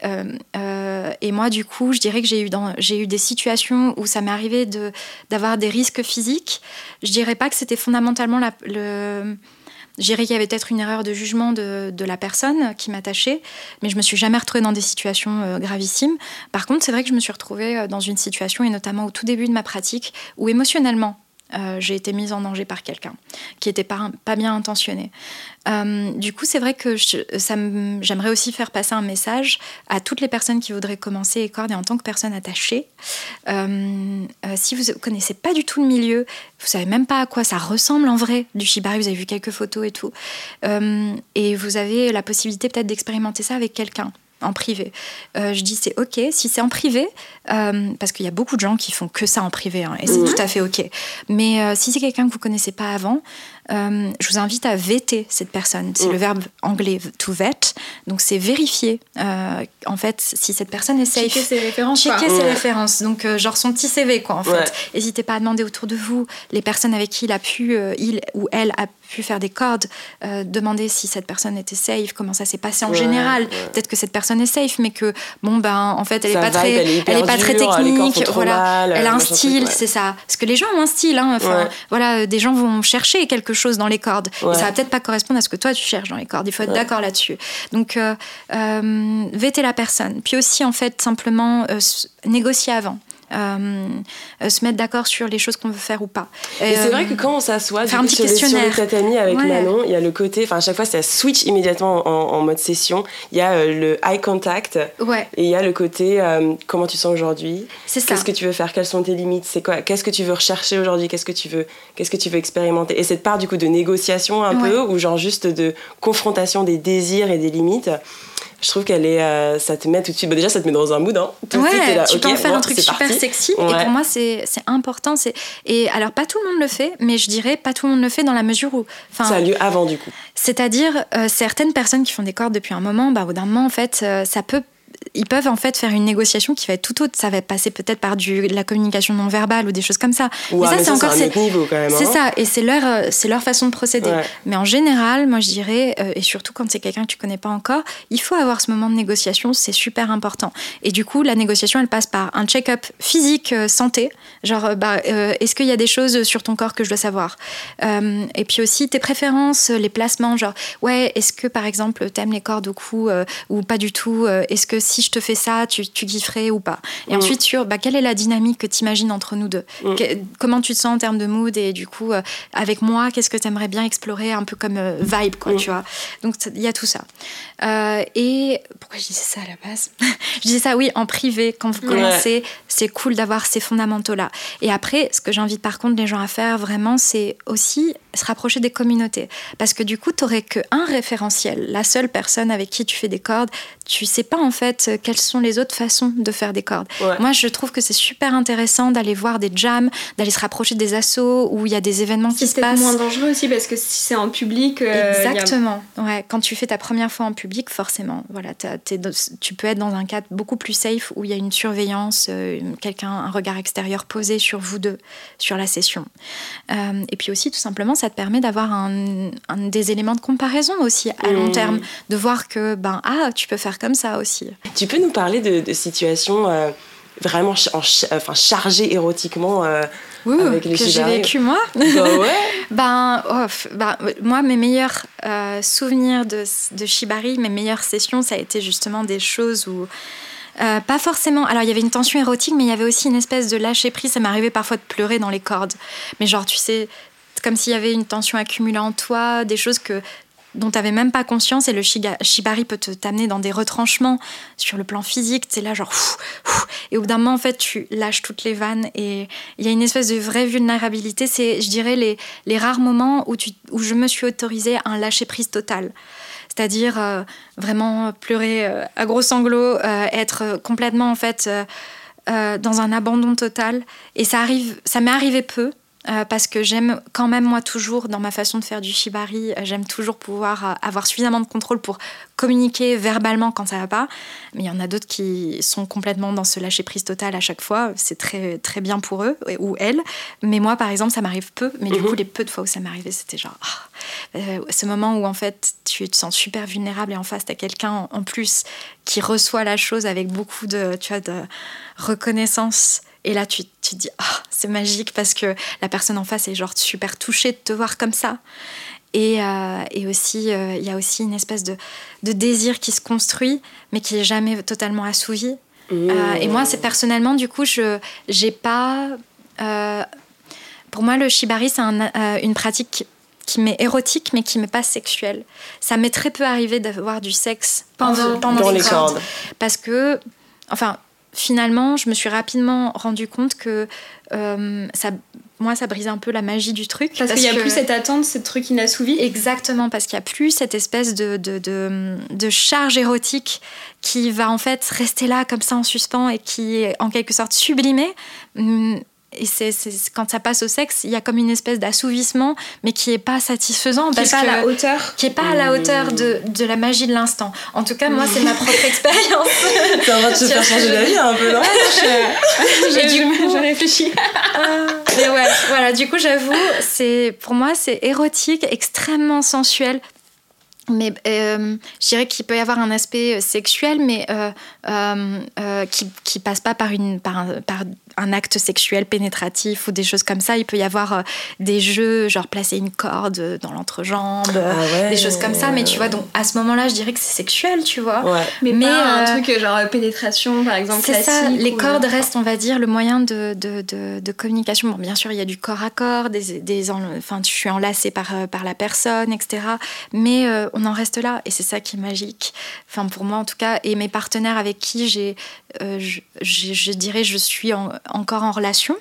Speaker 5: et moi, du coup, je dirais que j'ai eu, dans- j'ai eu des situations où ça m'est arrivé de, d'avoir des risques physiques. Je dirais pas que c'était fondamentalement la, le. Je dirais qu'il y avait peut-être une erreur de jugement de, la personne qui m'attachait, mais je me suis jamais retrouvée dans des situations euh, gravissimes. Par contre, c'est vrai que je me suis retrouvée euh, dans une situation, et notamment au tout début de ma pratique, où émotionnellement, euh, j'ai été mise en danger par quelqu'un qui n'était pas, bien intentionné. Euh, du coup, c'est vrai que j'aimerais aussi faire passer un message à toutes les personnes qui voudraient commencer cordes et en tant que personne attachée. Euh, si vous ne connaissez pas du tout le milieu, vous savez même pas à quoi ça ressemble en vrai du shibari, vous avez vu quelques photos et tout, et vous avez la possibilité peut-être d'expérimenter ça avec quelqu'un en privé. Euh, je dis c'est ok si c'est en privé, euh, parce qu'il y a beaucoup de gens qui font que ça en privé, hein, et c'est tout à fait ok. Mais euh, si c'est quelqu'un que vous connaissez pas avant, euh, je vous invite à vêter cette personne. C'est le verbe anglais to vet, donc c'est vérifier euh, en fait si cette personne est safe.
Speaker 1: checker ses références. quoi.
Speaker 5: Checker ses
Speaker 2: Ouais.
Speaker 5: références, donc euh, genre son petit CV quoi en fait. N'hésitez pas à demander autour de vous les personnes avec qui il a pu, euh, il ou elle a pu faire des cordes, euh, demander si cette personne était safe, comment ça s'est passé en
Speaker 2: Ouais,
Speaker 5: général.
Speaker 2: ouais.
Speaker 5: Peut-être que cette personne est safe, mais que bon ben en fait elle est pas
Speaker 2: vibe,
Speaker 5: très,
Speaker 2: elle est
Speaker 5: pas très technique, voilà.
Speaker 2: mal,
Speaker 5: elle a un style,
Speaker 2: ouais.
Speaker 5: c'est ça. Parce que les gens ont un style, hein. Enfin,
Speaker 2: Ouais.
Speaker 5: voilà, euh, des gens vont chercher quelque chose dans les cordes.
Speaker 2: Ouais.
Speaker 5: Et ça va peut-être pas correspondre à ce que toi tu cherches dans les cordes. Il faut être d'accord là-dessus. Donc, euh, euh, vêter la personne. Puis aussi, en fait, simplement euh, négocier avant. Euh, se mettre d'accord sur les choses qu'on veut faire ou pas.
Speaker 2: Et c'est
Speaker 5: euh,
Speaker 2: vrai que quand on s'assoit
Speaker 5: faire un petit
Speaker 2: sur, les, avec
Speaker 5: Ouais.
Speaker 2: Manon, il y a le côté, enfin à chaque fois ça switch immédiatement en, en mode session. Il y a euh, le eye contact
Speaker 5: Ouais,
Speaker 2: et il y a le côté comment tu sens aujourd'hui,
Speaker 5: c'est ça.
Speaker 2: qu'est-ce que tu veux faire, quelles sont tes limites, c'est quoi, qu'est-ce que tu veux rechercher aujourd'hui, qu'est-ce que tu veux, qu'est-ce que tu veux expérimenter? Et cette part du coup de négociation un
Speaker 5: Ouais.
Speaker 2: peu ou genre juste de confrontation des désirs et des limites. Je trouve qu'elle est, euh, ça te met tout de suite. bah, déjà, ça te met dans un mood. Hein. Tout de
Speaker 5: Ouais,
Speaker 2: suite, t'es là,
Speaker 5: tu peux
Speaker 2: ok,
Speaker 5: en faire
Speaker 2: bon,
Speaker 5: un truc super
Speaker 2: parti.
Speaker 5: sexy. Et
Speaker 2: Ouais.
Speaker 5: pour moi, c'est important. c'est Et alors, pas tout le monde le fait, mais je dirais pas tout le monde le fait dans la mesure où.
Speaker 2: Ça a lieu avant du coup.
Speaker 5: C'est-à-dire, euh, certaines personnes qui font des cordes depuis un moment, bah, au bout d'un moment, en fait, euh, ça peut. Ils peuvent en fait faire une négociation qui va être tout autre. Ça va passer peut-être par du, de la communication non verbale ou des choses comme ça.
Speaker 2: Mais
Speaker 5: c'est
Speaker 2: ça,
Speaker 5: encore c'est-
Speaker 2: même.
Speaker 5: c'est
Speaker 2: hein.
Speaker 5: ça, et c'est leur, euh, c'est leur façon de procéder.
Speaker 2: Ouais.
Speaker 5: Mais en général, moi je dirais, euh, et surtout quand c'est quelqu'un que tu connais pas encore, il faut avoir ce moment de négociation, c'est super important. Et du coup, la négociation, elle passe par un check-up physique euh, santé, genre, bah, euh, est-ce qu'il y a des choses sur ton corps que je dois savoir? Et puis aussi tes préférences, les placements, genre, ouais, est-ce que par exemple, t'aimes les cordes au cou ou pas du tout? Est-ce que si je te fais ça, tu, tu kifferais ou pas Et
Speaker 2: Mm.
Speaker 5: ensuite, sur bah, quelle est la dynamique que tu imagines entre nous deux
Speaker 2: Mm.
Speaker 5: Que- Comment tu te sens en termes de mood et du coup, euh, avec moi, qu'est-ce que tu aimerais bien explorer un peu comme euh, vibe, quoi,
Speaker 2: Mm.
Speaker 5: tu vois Donc, il y a tout ça. Euh, et pourquoi je disais ça à la base Je disais ça, oui, en privé, quand vous commencez, c'est cool d'avoir ces fondamentaux-là. Et après, ce que j'invite par contre les gens à faire vraiment, c'est aussi se rapprocher des communautés. Parce que du coup, tu n'aurais qu'un référentiel, la seule personne avec qui tu fais des cordes. Tu sais pas en fait euh, quelles sont les autres façons de faire des cordes.
Speaker 2: Ouais.
Speaker 5: Moi, je trouve que c'est super intéressant d'aller voir des jams, d'aller se rapprocher des assos où il y a des événements qui
Speaker 1: C'est
Speaker 5: se passent.
Speaker 1: moins dangereux aussi parce que si c'est en public. euh, a-
Speaker 5: Exactement. Ouais, quand tu fais ta première fois en public, forcément, voilà, tu peux être dans un cadre beaucoup plus safe où il y a une surveillance, euh, quelqu'un, un regard extérieur posé sur vous deux, sur la session. Euh, et puis aussi, tout simplement, ça te permet d'avoir un, un- des éléments de comparaison aussi à long
Speaker 2: Mmh.
Speaker 5: terme, de voir que ben ah, tu peux faire comme ça aussi.
Speaker 2: Tu peux nous parler de, de situations euh, vraiment ch- en ch- enfin, chargées érotiquement euh, avec les
Speaker 5: que j'ai vécu moi.
Speaker 2: Bah ouais.
Speaker 5: Ben, oh, ben, moi, mes meilleurs euh, souvenirs de, de Shibari, mes meilleures sessions, ça a été justement des choses où Euh, pas forcément. Alors, il y avait une tension érotique, mais il y avait aussi une espèce de lâcher prise. Ça m'arrivait parfois de pleurer dans les cordes. Mais genre, tu sais, comme s'il y avait une tension accumulée en toi, des choses que dont tu n'avais même pas conscience et le shibari peut te t'amener dans des retranchements sur le plan physique, tu là genre et au bout d'un moment en fait tu lâches toutes les vannes et il y a une espèce de vraie vulnérabilité, c'est je dirais les, les rares moments où, tu, où je me suis autorisée à un lâcher prise total. C'est-à-dire euh, vraiment pleurer euh, à gros sanglots, euh, être complètement en fait dans un abandon total et ça arrive ça m'est arrivé peu euh, parce que j'aime quand même moi toujours dans ma façon de faire du shibari, euh, j'aime toujours pouvoir euh, avoir suffisamment de contrôle pour communiquer verbalement quand ça va pas. Mais il y en a d'autres qui sont complètement dans ce lâcher prise total à chaque fois. C'est très très bien pour eux ou elles. Mais moi par exemple ça m'arrive peu. Mais du mhm. coup les peu de fois où ça m'arrivait c'était genre ah, ce moment où en fait tu te sens super vulnérable et en face t'as quelqu'un en plus qui reçoit la chose avec beaucoup de tu vois de reconnaissance et là, tu, te dis, oh, c'est magique parce que la personne en face est genre super touchée de te voir comme ça. Et, euh, aussi, euh, il y a aussi une espèce de, désir qui se construit, mais qui est jamais totalement assouvi. Mmh. Euh, et moi, c'est personnellement, du coup, je j'ai pas. pour moi, le shibari, c'est une pratique qui m'est érotique, mais qui m'est pas sexuelle. Ça m'est très peu arrivé d'avoir du sexe pendant, pendant les cordes. Parce que, enfin, finalement, je me suis rapidement rendu compte que euh, ça, moi, ça brise un peu la magie du truc.
Speaker 1: Parce, qu'il n'y a plus cette attente, ce truc inassouvi.
Speaker 5: Exactement, parce qu'il n'y a plus cette espèce de, de, de, de, charge érotique qui va en fait rester là comme ça en suspens et qui est en quelque sorte sublimée. Et c'est, quand ça passe au sexe, il y a comme une espèce d'assouvissement, mais qui est pas satisfaisant.
Speaker 1: Qui n'est pas à la hauteur.
Speaker 5: Qui est pas à la hauteur de, de la magie de l'instant. En tout cas, moi, c'est ma propre expérience.
Speaker 2: T'es en train de se faire changer d'avis un peu, non
Speaker 1: J'ai du coup, je réfléchis.
Speaker 5: mais ouais, voilà, du coup, j'avoue, c'est, pour moi, c'est érotique, extrêmement sensuel, mais euh, je dirais qu'il peut y avoir un aspect euh, sexuel, mais euh, euh, qui, qui passe pas par, une, par, par un acte sexuel pénétratif ou des choses comme ça. Il peut y avoir euh, des jeux, genre placer une corde dans l'entrejambe, ah des choses comme ça. Mais tu vois, donc à ce moment-là, je dirais que c'est sexuel, tu vois.
Speaker 1: Mais, mais pas un euh, truc genre pénétration, par exemple.
Speaker 5: C'est ça, les cordes restent, on va dire, le moyen de, de, de, communication. Bon, bien sûr, il y a du corps à corps, des, des enfin, je suis enlacée par, euh, par la personne, etc. Mais on en reste là et c'est ça qui est magique. Enfin, pour moi, en tout cas, et mes partenaires avec qui j'ai, je, je, dirais, je suis en, encore en relation,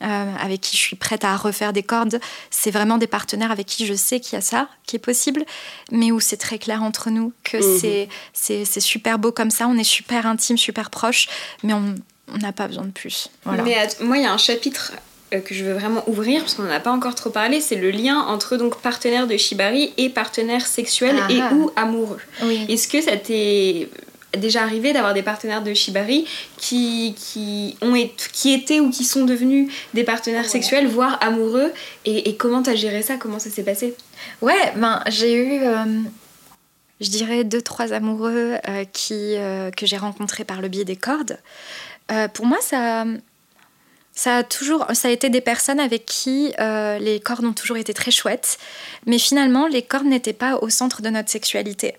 Speaker 5: euh, avec qui je suis prête à refaire des cordes. C'est vraiment des partenaires avec qui je sais qu'il y a ça, qui est possible, mais où c'est très clair entre nous, que mhm. c'est, c'est, super beau comme ça, on est super intime, super proche, mais on n'a pas besoin de plus.
Speaker 1: Mais moi, il y a un chapitre euh, que je veux vraiment ouvrir parce qu'on n'en a pas encore trop parlé, c'est le lien entre donc partenaire de Shibari et partenaire sexuel et ah. ou amoureux. Est-ce que ça t'est déjà arrivé d'avoir des partenaires de Shibari qui, qui, ont qui étaient ou qui sont devenus des partenaires sexuels, voire amoureux. Et, comment t'as géré ça? Comment ça s'est passé?
Speaker 5: Ouais, ben j'ai eu, euh, je dirais, deux, trois amoureux euh, qui, euh, que j'ai rencontrés par le biais des cordes. pour moi, ça, ça a toujours, ça a été des personnes avec qui les cordes ont toujours été très chouettes, mais finalement, les cordes n'étaient pas au centre de notre sexualité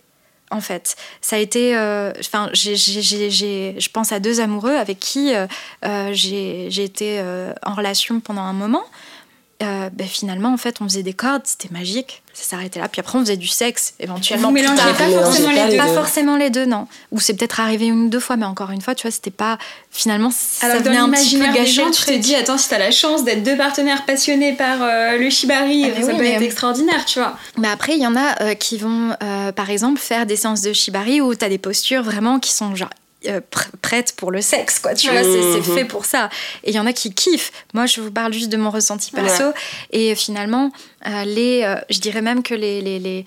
Speaker 5: en fait. Ça a été. Euh, enfin, je pense à deux amoureux avec qui euh, euh, j'ai été en relation pendant un moment. Ben, finalement, en fait, on faisait des cordes, c'était magique, ça s'arrêtait là. Puis après, on faisait du sexe, éventuellement. Vous
Speaker 1: mélangez pas forcément les deux.
Speaker 5: Pas forcément les deux, non. Ou c'est peut-être arrivé une ou deux fois, mais encore une fois, tu vois, c'était pas. Finalement, ça
Speaker 1: venait un petit peu gâcher gens, Tu te dis, attends, si t'as la chance d'être deux partenaires passionnés par le shibari, ah, ça peut être extraordinaire, tu vois.
Speaker 5: Mais après, il y en a qui vont, par exemple, faire des séances de shibari où t'as des postures vraiment qui sont genre euh, prête pour le sexe, quoi. Tu vois, c'est fait pour ça. Et il y en a qui kiffent. Moi, je vous parle juste de mon ressenti perso. Et finalement, euh, les, euh, je dirais même que les, les, les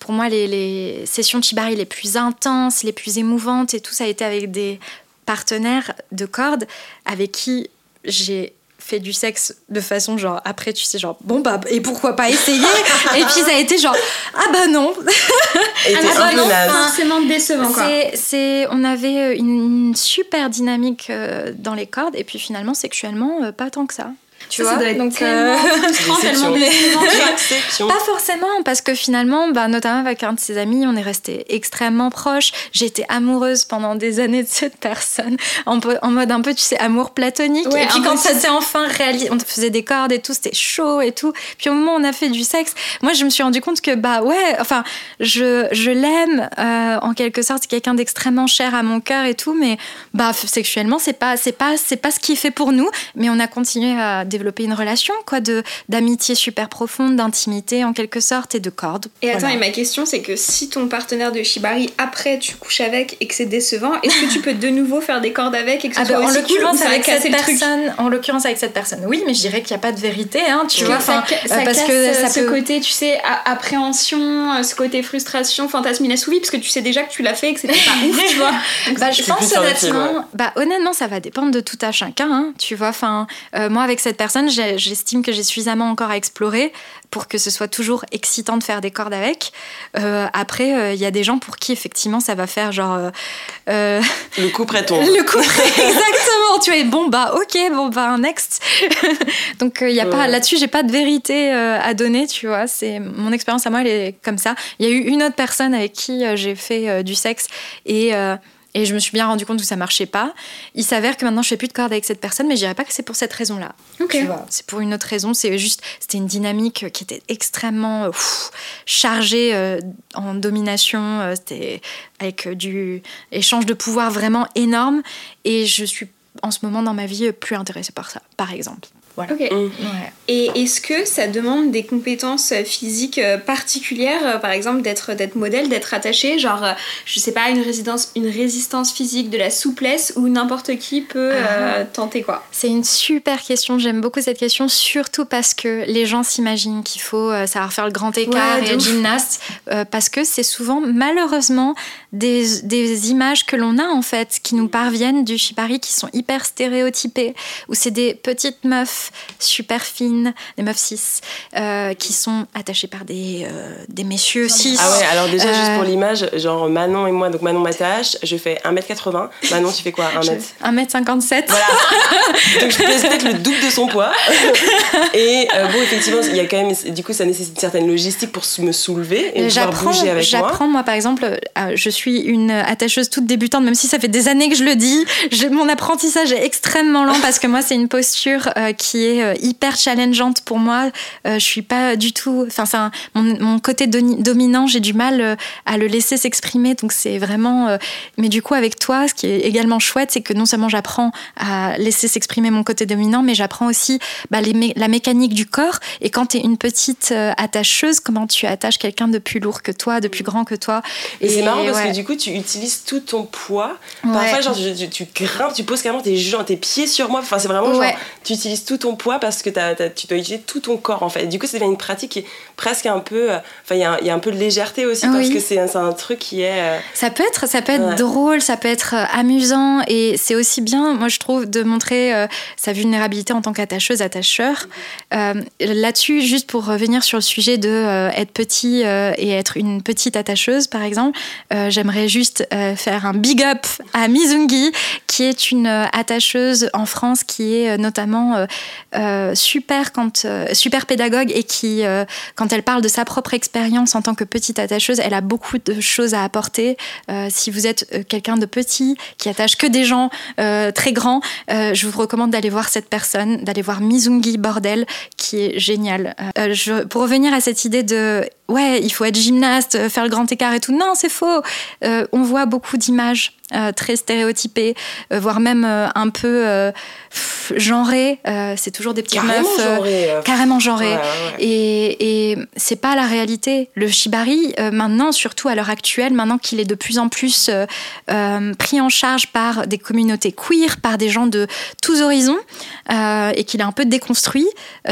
Speaker 5: pour moi, les, les, sessions de Chibari les plus intenses, les plus émouvantes et tout, ça a été avec des partenaires de cordes avec qui j'ai fait du sexe de façon genre après tu sais genre bon bah et pourquoi pas essayer? Et puis ça a été genre ah bah non.
Speaker 1: Et ah bah forcément décevant quoi.
Speaker 5: C'est on avait euh, une, super dynamique euh, dans les cordes et puis finalement sexuellement euh, pas tant que ça tu
Speaker 1: Ça,
Speaker 5: vois.
Speaker 1: ça doit être
Speaker 5: Donc,
Speaker 1: tellement frustrant,
Speaker 2: C'est
Speaker 1: tellement décevant.
Speaker 2: Exception.
Speaker 5: Pas forcément, parce que finalement, bah, notamment avec un de ses amis, on est resté extrêmement proches. J'étais amoureuse pendant des années de cette personne, en, en mode un peu, tu sais, amour platonique.
Speaker 1: Ouais,
Speaker 5: et puis quand ça s'est enfin réalisé, on faisait des cordes et tout, c'était chaud et tout. Puis au moment où on a fait du sexe, moi je me suis rendu compte que, bah ouais, enfin, je, je l'aime euh, en quelque sorte, c'est quelqu'un d'extrêmement cher à mon cœur et tout, mais bah sexuellement, c'est pas, c'est pas, c'est pas ce qui est fait pour nous. Mais on a continué à développer une relation, quoi, de d'amitié super profonde, d'intimité en quelque sorte et de cordes.
Speaker 1: Et attends,
Speaker 5: Voilà.
Speaker 1: et ma question c'est que si ton partenaire de Shibari, après tu couches avec et que c'est décevant, est-ce que tu peux de nouveau faire des cordes avec et que ce
Speaker 5: Ah
Speaker 1: soit
Speaker 5: bah, en
Speaker 1: aussi
Speaker 5: l'occurrence avec cette personne, en l'occurrence avec cette personne, oui, mais je dirais qu'il n'y a pas de vérité, hein, tu vois,
Speaker 1: ça, ça
Speaker 5: euh, parce que
Speaker 1: euh,
Speaker 5: ça
Speaker 1: ce
Speaker 5: peut-
Speaker 1: côté, tu sais, appréhension, euh, ce côté frustration, fantasme inassouvi, parce que tu sais déjà que tu l'as fait et que c'était pas ouf, tu vois. Donc,
Speaker 5: Bah, je pense honnêtement, bah, honnêtement, ça va dépendre de tout à chacun, hein, tu vois. Enfin, euh, moi, avec cette personne, j'ai- j'estime que j'ai suffisamment encore à explorer pour que ce soit toujours excitant de faire des cordes avec. Euh, après, euh, il y a des gens pour qui effectivement ça va faire genre euh,
Speaker 2: Le coup près tombe.
Speaker 5: le coup exactement. Tu vois, et bon bah ok, bon bah next. Donc il y a pas là-dessus, j'ai pas de vérité à donner, tu vois. C'est mon expérience à moi, elle est comme ça. Il y a eu une autre personne avec qui j'ai fait du sexe et et je me suis bien rendu compte que ça marchait pas. Il s'avère que maintenant je fais plus de cordes avec cette personne, mais je dirais pas que c'est pour cette raison-là.
Speaker 1: Ok.
Speaker 5: Tu vois, c'est pour une autre raison. C'est juste, c'était une dynamique qui était extrêmement euh, chargée euh, en domination. euh, C'était avec du échange de pouvoir vraiment énorme. Et je suis en ce moment dans ma vie plus intéressée par ça, par exemple. Voilà.
Speaker 2: Mm.
Speaker 5: Ouais.
Speaker 1: Et est-ce que ça demande des compétences physiques euh, particulières, euh, par exemple d'être d'être modèle, d'être attaché, genre euh, je sais pas une résistance une résistance physique, de la souplesse ou n'importe qui peut euh, tenter quoi?
Speaker 5: C'est une super question. J'aime beaucoup cette question, surtout parce que les gens s'imaginent qu'il faut savoir faire le grand écart
Speaker 1: Ouais, de
Speaker 5: et être gymnaste, euh, parce que c'est souvent, malheureusement, des, des images que l'on a en fait, qui nous parviennent du shibari, qui sont hyper stéréotypées, où c'est des petites meufs super fines, des meufs cis, euh, qui sont attachées par des, euh, des messieurs cis.
Speaker 2: Ah ouais, alors déjà, juste
Speaker 5: Euh,
Speaker 2: pour l'image, genre Manon et moi, donc Manon m'attache, je fais 1m80. Manon, tu fais quoi 1m
Speaker 5: 1m57.
Speaker 2: Voilà. Donc je pèse peut-être le double de son poids. Et euh, bon, effectivement, il y a quand même, du coup, ça nécessite une certaine logistique pour me soulever et pouvoir bouger avec moi.
Speaker 5: j'apprends moi par exemple, euh, je suis une attacheuse toute débutante, même si ça fait des années que je le dis. Mon apprentissage est extrêmement lent parce que moi c'est une posture euh, qui est euh, hyper challengeante pour moi. Euh, je suis pas du tout, enfin mon, mon côté dominant, j'ai du mal à le laisser s'exprimer, donc c'est vraiment. mais du coup avec toi, ce qui est également chouette, c'est que non seulement j'apprends à laisser s'exprimer mon côté dominant, mais j'apprends aussi bah, les mé- la mécanique du corps. Et quand tu es une petite attacheuse, comment tu attaches quelqu'un de plus lourd que toi, de plus grand que toi?
Speaker 2: Et c'est marrant parce
Speaker 5: ouais.
Speaker 2: Que du coup, tu utilises tout ton poids.
Speaker 5: Ouais.
Speaker 2: Parfois, genre, tu, grimpes, tu poses carrément tes, tes pieds sur moi. Enfin, c'est vraiment genre,
Speaker 5: Ouais.
Speaker 2: tu utilises tout ton poids parce que tu dois utiliser tout ton corps en fait. Du coup, ça devient une pratique qui est presque un peu. euh, Enfin, il y, a un- il y a un peu de légèreté aussi parce
Speaker 5: Oui.
Speaker 2: que c'est un, c'est truc qui est. euh,
Speaker 5: Ça peut être, ça peut être
Speaker 2: Ouais.
Speaker 5: drôle, ça peut être euh, amusant et c'est aussi bien, moi je trouve, de montrer euh, sa vulnérabilité en tant qu'attacheuse, attacheur. Euh, Là-dessus, juste pour revenir sur le sujet de euh, être petit et être une petite attacheuse, par exemple, euh, j'aimerais juste euh, faire un big up à Mizungi, qui est une euh, attacheuse en France qui est euh, notamment super quand super pédagogue et qui quand elle parle de sa propre expérience en tant que petite attacheuse, elle a beaucoup de choses à apporter. Si vous êtes quelqu'un de petit qui attache que des gens très grands, je vous recommande d'aller voir cette personne, d'aller voir Mizungi Bordel, qui est génial. Pour revenir à cette idée de ouais, il faut être gymnaste, faire le grand écart et tout, non, c'est faux. Euh, on voit beaucoup d'images. Euh, très stéréotypées, euh, voire même euh, un peu genrées. C'est toujours des petites
Speaker 2: carrément
Speaker 5: meufs carrément genrées.
Speaker 2: ouais, ouais.
Speaker 5: Et, et c'est pas la réalité. Le shibari, maintenant, surtout à l'heure actuelle, maintenant qu'il est de plus en plus pris en charge par des communautés queer, par des gens de tous horizons, et qu'il est un peu déconstruit,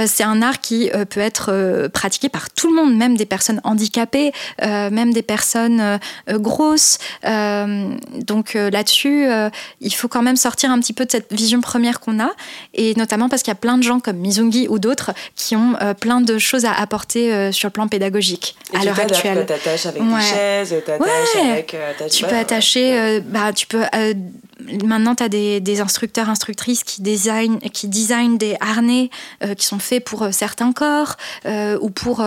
Speaker 5: c'est un art qui peut être pratiqué par tout le monde, même des personnes personnes handicapées, même des personnes grosses. donc là-dessus, il faut quand même sortir un petit peu de cette vision première qu'on a, et notamment parce qu'il y a plein de gens comme Mizungi ou d'autres qui ont plein de choses à apporter sur le plan pédagogique
Speaker 2: à l'heure actuelle. Tu t'attaches avec des chaises, t'attaches avec...
Speaker 5: tu peux attacher, bah, tu peux maintenant, tu as des, instructeurs, instructrices qui designent, qui designent des harnais euh, qui sont faits pour euh, certains corps euh, ou pour,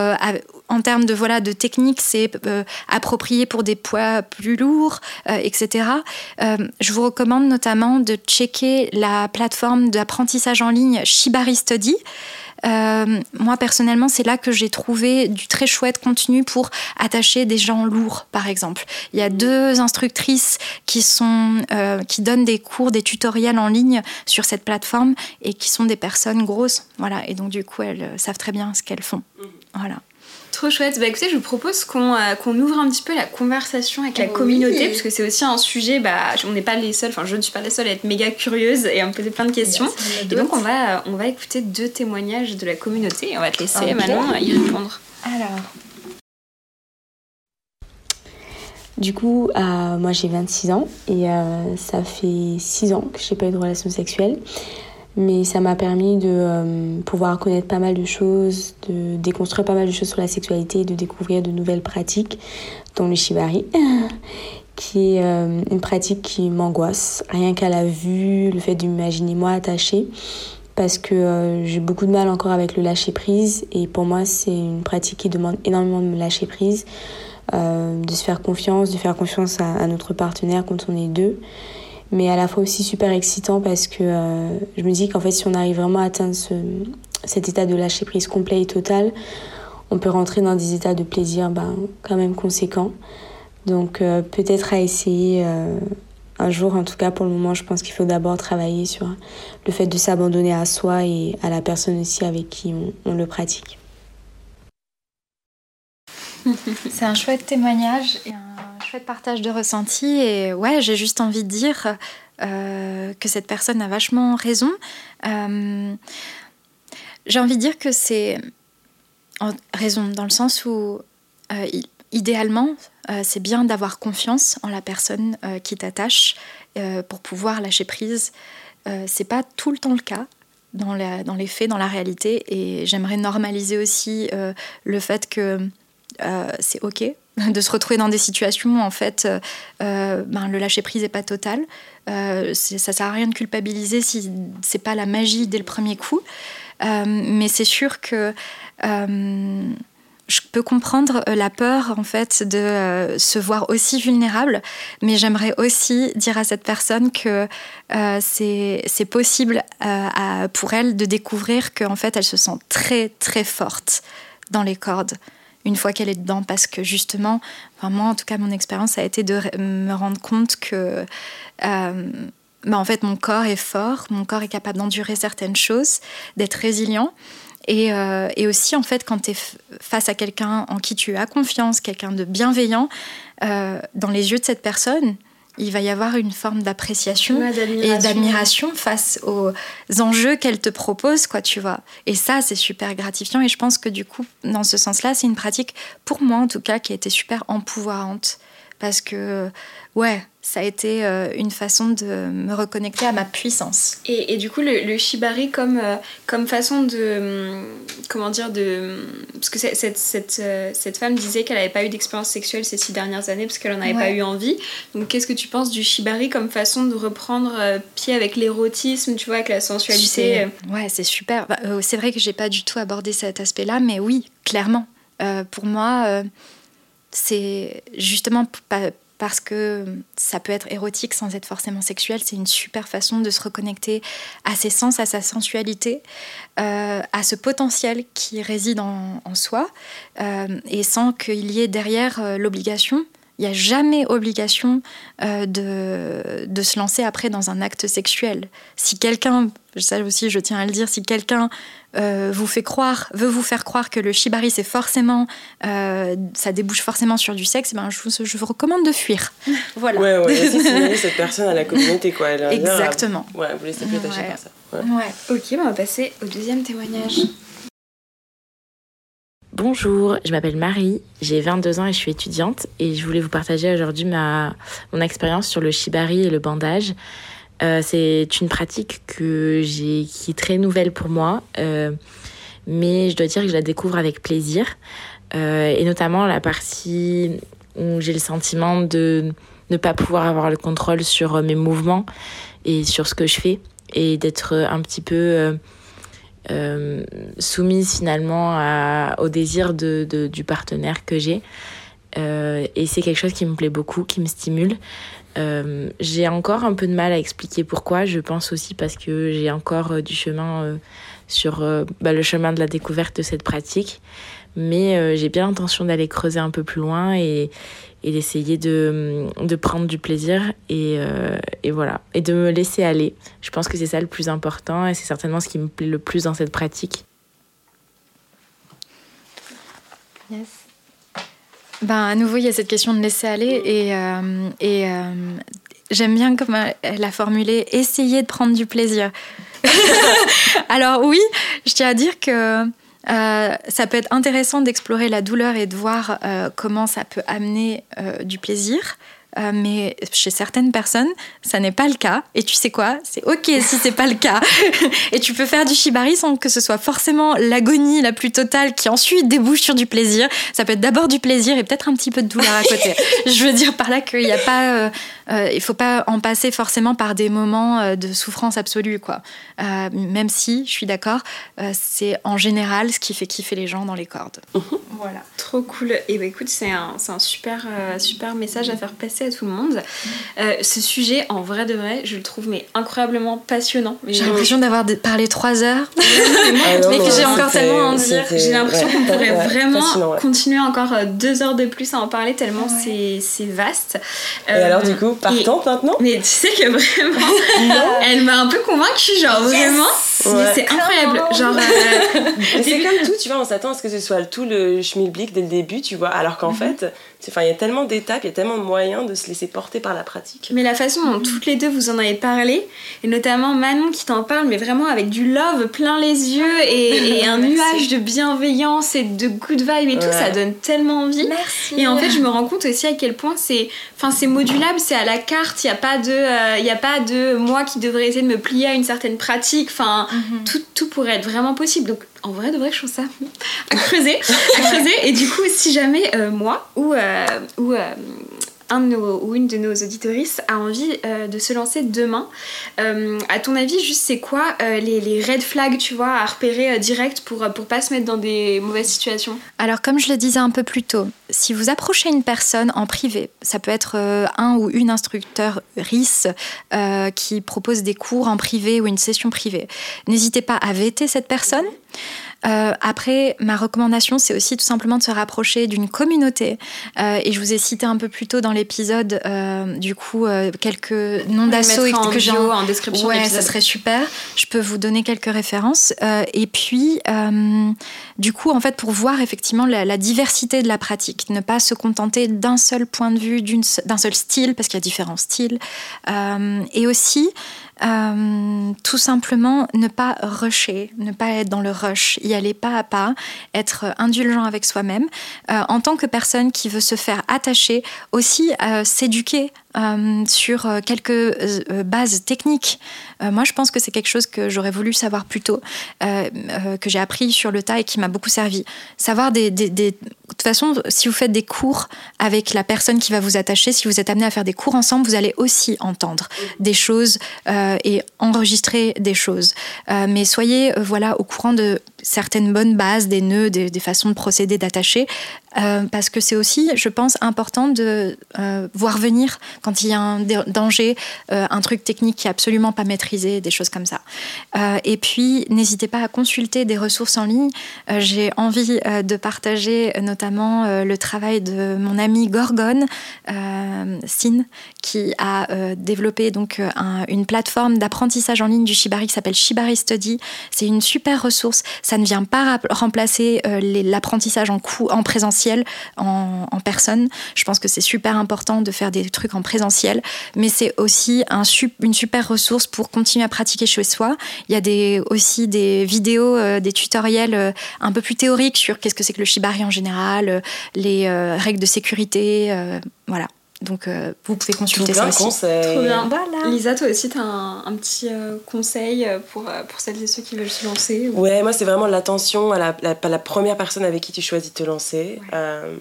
Speaker 5: en termes de, voilà, de technique, c'est approprié pour des poids plus lourds, etc. je vous recommande notamment de checker la plateforme d'apprentissage en ligne Shibari Study. Euh, moi, personnellement, c'est là que j'ai trouvé du très chouette contenu pour attacher des gens lourds, par exemple. Il y a deux instructrices qui, sont, euh, qui donnent des cours, des tutoriels en ligne sur cette plateforme et qui sont des personnes grosses. Voilà. Et donc, du coup, elles euh, savent très bien ce qu'elles font. Voilà.
Speaker 1: Trop chouette. Bah écoutez, je vous propose qu'on qu'on ouvre un petit peu la conversation avec la communauté, parce que c'est aussi un sujet, bah, on n'est pas les seuls, enfin je ne suis pas la seule à être méga curieuse et à me poser plein de questions. et donc on va, on va écouter deux témoignages de la communauté et on va te laisser maintenant y répondre.
Speaker 5: Alors.
Speaker 6: Du coup, euh, moi j'ai 26 ans et euh, ça fait 6 ans que j'ai pas eu de relation sexuelle mais ça m'a permis de euh, pouvoir connaître pas mal de choses, de déconstruire pas mal de choses sur la sexualité, de découvrir de nouvelles pratiques, dont le shibari, qui est euh, une pratique qui m'angoisse, rien qu'à la vue, le fait de m'imaginer moi attachée, parce que euh, j'ai beaucoup de mal encore avec le lâcher prise, et pour moi c'est une pratique qui demande énormément de me lâcher prise, de se faire confiance, de faire confiance à notre partenaire quand on est deux mais à la fois aussi super excitant parce que euh, je me dis qu'en fait si on arrive vraiment à atteindre ce, cet état de lâcher prise complet et total, on peut rentrer dans des états de plaisir ben, quand même conséquents. Donc euh, peut-être à essayer euh, un jour, en tout cas pour le moment, je pense qu'il faut d'abord travailler sur le fait de s'abandonner à soi et à la personne aussi avec qui on, on le pratique.
Speaker 5: C'est un chouette témoignage et un chouette partage de ressenti et ouais, j'ai juste envie de dire euh, que cette personne a vachement raison. Euh, j'ai envie de dire que c'est raison dans le sens où euh, idéalement, c'est bien d'avoir confiance en la personne qui t'attache pour pouvoir lâcher prise. c'est pas tout le temps le cas dans, dans les faits, dans la réalité, et j'aimerais normaliser aussi le fait que c'est ok de se retrouver dans des situations où en fait euh, euh, ben, le lâcher prise n'est pas total. Euh, ça sert à rien de culpabiliser si c'est pas la magie dès le premier coup. Euh, mais c'est sûr que je peux comprendre la peur en fait de se voir aussi vulnérable, mais j'aimerais aussi dire à cette personne que c'est possible pour elle de découvrir qu'en fait elle se sent très très forte dans les cordes une fois qu'elle est dedans, parce que justement, moi en tout cas mon expérience a été de me rendre compte que euh, bah, en fait mon corps est fort, mon corps est capable d'endurer certaines choses, d'être résilient. Et, euh, aussi, en fait, quand tu es face à quelqu'un en qui tu as confiance, quelqu'un de bienveillant, euh, dans les yeux de cette personne, il va y avoir une forme d'appréciation et d'admiration face aux enjeux qu'elle te propose, quoi, tu vois. Et ça, c'est super gratifiant. Et je pense que du coup, dans ce sens-là, c'est une pratique, pour moi en tout cas, qui a été super empouvoirante. Parce que, ouais, ça a été euh, une façon de me reconnecter à ma puissance.
Speaker 1: Et, et du coup, le, shibari comme, euh, comme façon de... Hum, comment dire de hum, Parce que cette, cette, euh, cette femme disait qu'elle n'avait pas eu d'expérience sexuelle ces six dernières années parce qu'elle n'en avait pas eu envie. Donc qu'est-ce que tu penses du shibari comme façon de reprendre pied avec l'érotisme, tu vois, avec la sensualité
Speaker 5: Ouais, c'est super. Bah, c'est vrai que j'ai pas du tout abordé cet aspect-là, mais oui, clairement. pour moi, c'est justement pas parce que ça peut être érotique sans être forcément sexuel. C'est une super façon de se reconnecter à ses sens, à sa sensualité, euh, à ce potentiel qui réside en, soi, euh, et sans qu'il y ait derrière euh, l'obligation. Il n'y a jamais obligation de, de, se lancer après dans un acte sexuel. Si quelqu'un, ça aussi je tiens à le dire, si quelqu'un euh, vous fait croire, veut vous faire croire que le shibari c'est forcément, euh, ça débouche forcément sur du sexe, ben je, vous, je vous recommande de fuir.
Speaker 2: voilà. Ouais, ouais, c'est cette personne à la communauté quoi. Elle
Speaker 5: Exactement.
Speaker 2: ouais, vous laissez plus attacher par ça.
Speaker 1: Ouais. Ok, on va passer au deuxième témoignage.
Speaker 7: Bonjour, je m'appelle Marie, j'ai 22 ans et je suis étudiante et je voulais vous partager aujourd'hui ma mon expérience sur le shibari et le bandage. Euh, c'est une pratique que j'ai qui est très nouvelle pour moi, euh, mais je dois dire que je la découvre avec plaisir euh, et notamment la partie où j'ai le sentiment de ne pas pouvoir avoir le contrôle sur mes mouvements et sur ce que je fais et d'être un petit peu euh, soumise finalement au désir de, du partenaire que j'ai. Euh, et c'est quelque chose qui me plaît beaucoup, qui me stimule. Euh, j'ai encore un peu de mal à expliquer pourquoi. Je pense aussi parce que j'ai encore du chemin sur bah, le chemin de la découverte de cette pratique. Mais j'ai bien l'intention d'aller creuser un peu plus loin et, et d'essayer de, de, prendre du plaisir et, euh, et, voilà. Et de me laisser aller. Je pense que c'est ça le plus important et c'est certainement ce qui me plaît le plus dans cette pratique.
Speaker 5: Yes. ben, à nouveau il y a cette question de laisser aller et, euh, et euh, j'aime bien comme elle a formulé essayer de prendre du plaisir. Alors oui je tiens à dire que euh, ça peut être intéressant d'explorer la douleur et de voir euh, comment ça peut amener euh, du plaisir. Mais chez certaines personnes, ça n'est pas le cas. Et tu sais quoi? C'est ok si c'est pas le cas. et tu peux faire du shibari sans que ce soit forcément l'agonie la plus totale qui ensuite débouche sur du plaisir. Ça peut être d'abord du plaisir et peut-être un petit peu de douleur à côté. Je veux dire par là qu'il n'y a pas, euh, euh, il faut pas en passer forcément par des moments euh, de souffrance absolue, quoi. Euh, même si, je suis d'accord, c'est en général ce qui fait kiffer les gens dans les cordes.
Speaker 1: Mmh. Voilà. Trop cool. Et bah écoute, c'est un, un super, super message à faire passer à tout le monde. Euh, ce sujet, en vrai de vrai, je le trouve mais incroyablement passionnant.
Speaker 5: J'ai l'impression d'avoir parlé trois heures,
Speaker 1: ah mais que j'ai encore tellement à en dire. J'ai l'impression ouais, qu'on pourrait ouais, vraiment ouais. continuer encore euh, deux heures de plus à en parler tellement c'est vaste.
Speaker 2: Et euh, alors du coup, partons
Speaker 1: et,
Speaker 2: maintenant
Speaker 1: Mais tu sais que vraiment, elle m'a un peu convaincue, genre yes vraiment. Ouais. C'est incroyable. Genre, euh,
Speaker 2: c'est comme tout, tu vois, on s'attend à ce que ce soit tout le schmilblick dès le début, tu vois, alors qu'en mm -hmm. fait, Enfin, il y a tellement d'étapes, il y a tellement de moyens de se laisser porter par la pratique.
Speaker 1: Mais la façon dont toutes les deux vous en avez parlé, et notamment Manon qui t'en parle, mais vraiment avec du love plein les yeux et, et un nuage de bienveillance et de good vibe et ouais. tout, ça donne tellement envie.
Speaker 5: Merci.
Speaker 1: Et en fait, je me rends compte aussi à quel point c'est, enfin, c'est modulable, c'est à la carte. Il n'y a pas de, il euh, y a pas de moi qui devrais essayer de me plier à une certaine pratique. Enfin, mm -hmm. tout, tout pourrait être vraiment possible. Donc en vrai de vrai je trouve ça à creuser à creuser. Et du coup si jamais euh, moi ou euh, ou euh, un de nos, ou une de nos auditorices a envie euh, de se lancer demain, euh, à ton avis, juste c'est quoi euh, les, red flags, tu vois, à repérer direct pour, pour pas se mettre dans des mauvaises situations?
Speaker 5: Alors, comme je le disais un peu plus tôt, si vous approchez une personne en privé, ça peut être un ou une instructeur RIS qui propose des cours en privé ou une session privée, n'hésitez pas à vêter cette personne. Euh, après, ma recommandation, c'est aussi tout simplement de se rapprocher d'une communauté. Euh, et je vous ai cité un peu plus tôt dans l'épisode, euh, du coup, quelques noms d'assaut
Speaker 1: que j'ai en... en description.
Speaker 5: Ouais, ça serait super. Je peux vous donner quelques références. Et puis, du coup, en fait, pour voir effectivement la, la, diversité de la pratique, ne pas se contenter d'un seul point de vue, d'un seul style, parce qu'il y a différents styles. et aussi, euh, tout simplement ne pas rusher, ne pas être dans le rush, y aller pas à pas, être indulgent avec soi-même. Euh, en tant que personne qui veut se faire attacher, aussi euh, s'éduquer euh, sur quelques euh, bases techniques. Euh, moi, je pense que c'est quelque chose que j'aurais voulu savoir plus tôt, que j'ai appris sur le tas et qui m'a beaucoup servi. Savoir des, des, De toute façon, si vous faites des cours avec la personne qui va vous attacher, si vous êtes amené à faire des cours ensemble, vous allez aussi entendre des choses et enregistrer des choses. mais soyez voilà au courant de certaines bonnes bases, des nœuds, des, des façons de procéder, d'attacher, euh, parce que c'est aussi, je pense, important de euh, voir venir quand il y a un danger, euh, un truc technique qui est absolument pas maîtrisé, des choses comme ça. Et puis, n'hésitez pas à consulter des ressources en ligne. J'ai envie de partager notamment le travail de mon ami Gorgone, Sin, qui a développé donc un, une plateforme d'apprentissage en ligne du Shibari qui s'appelle Shibari Study. C'est une super ressource. Ça ne vient pas remplacer euh, l'apprentissage en, en présentiel, en, personne. Je pense que c'est super important de faire des trucs en présentiel, mais c'est aussi une super ressource pour continuer à pratiquer chez soi. Il y a aussi des vidéos, euh, des tutoriels euh, un peu plus théoriques sur qu'est-ce que c'est que le shibari en général, les règles de sécurité, voilà. Donc euh, vous pouvez
Speaker 2: Tout
Speaker 5: consulter
Speaker 2: plein
Speaker 5: ça aussi.
Speaker 2: conseils.
Speaker 1: Trop bien.
Speaker 5: Voilà.
Speaker 1: Lisa, toi aussi, t'as un, un petit euh, conseil euh, pour, euh, pour celles et ceux qui veulent se lancer ou-
Speaker 2: Ouais, moi c'est vraiment l'attention à la, la, la première personne avec qui tu choisis de te lancer. Euh,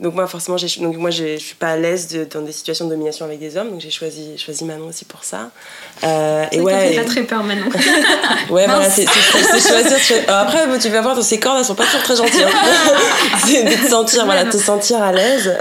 Speaker 2: donc moi forcément, j'ai- donc moi je suis pas à l'aise de- dans des situations de domination avec des hommes, donc j'ai choisi, choisi Manon aussi pour ça. Euh, et ouais,
Speaker 1: fait pas très peur maintenant.
Speaker 2: ouais voilà, c'est choisir. tu. Alors Après, tu vas voir, ces cordes elles sont pas toujours très gentilles. hein. c'est de te sentir, voilà, te sentir à l'aise.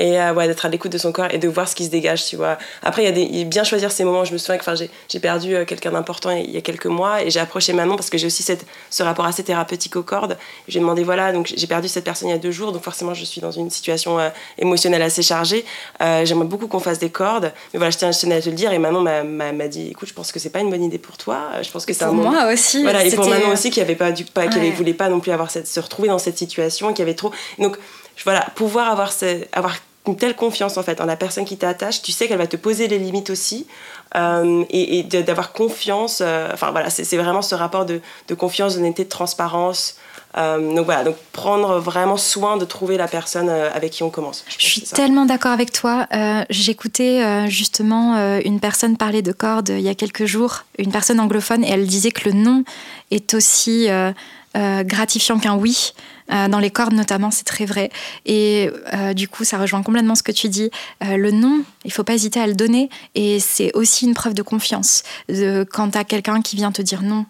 Speaker 2: Euh, et euh, ouais, d'être à l'écoute de son corps et de voir ce qui se dégage, tu vois. Après, il y a des, il y a bien choisir ces moments. Je me souviens que enfin, j'ai, j'ai perdu euh, quelqu'un d'important il y a quelques mois et j'ai approché Manon parce que j'ai aussi cette, ce rapport assez thérapeutique aux cordes. J'ai demandé, voilà, donc j'ai perdu cette personne il y a deux jours, donc forcément je suis dans une situation euh, émotionnelle assez chargée. Euh, j'aimerais beaucoup qu'on fasse des cordes, mais voilà, je tenais à te le dire. Et Manon m'a, dit, écoute, je pense que c'est pas une bonne idée pour toi. Je pense que c'est
Speaker 5: Pour
Speaker 2: un moment-
Speaker 5: moi aussi.
Speaker 2: voilà, et pour Manon aussi qui avait pas du pas qui avait- voulait pas non plus avoir cette, se retrouver dans cette situation, qui avait trop. Donc voilà, pouvoir avoir ce- avoir une telle confiance en fait en la personne qui t'attache, tu sais qu'elle va te poser les limites aussi, euh, et, d'avoir confiance. euh, Enfin voilà, c'est vraiment ce rapport de, de confiance, d'honnêteté, de transparence. Euh, donc voilà, donc prendre vraiment soin de trouver la personne avec qui on commence.
Speaker 5: Je suis tellement d'accord avec toi. J'écoutais justement une personne parler de cordes il y a quelques jours, une personne anglophone, et elle disait que le non est aussi gratifiant qu'un oui. Euh, dans les cordes notamment, c'est très vrai. Et euh, du coup, ça rejoint complètement ce que tu dis. Euh, le non, il faut pas hésiter à le donner. Et c'est aussi une preuve de confiance de, quand tu as quelqu'un qui vient te dire non.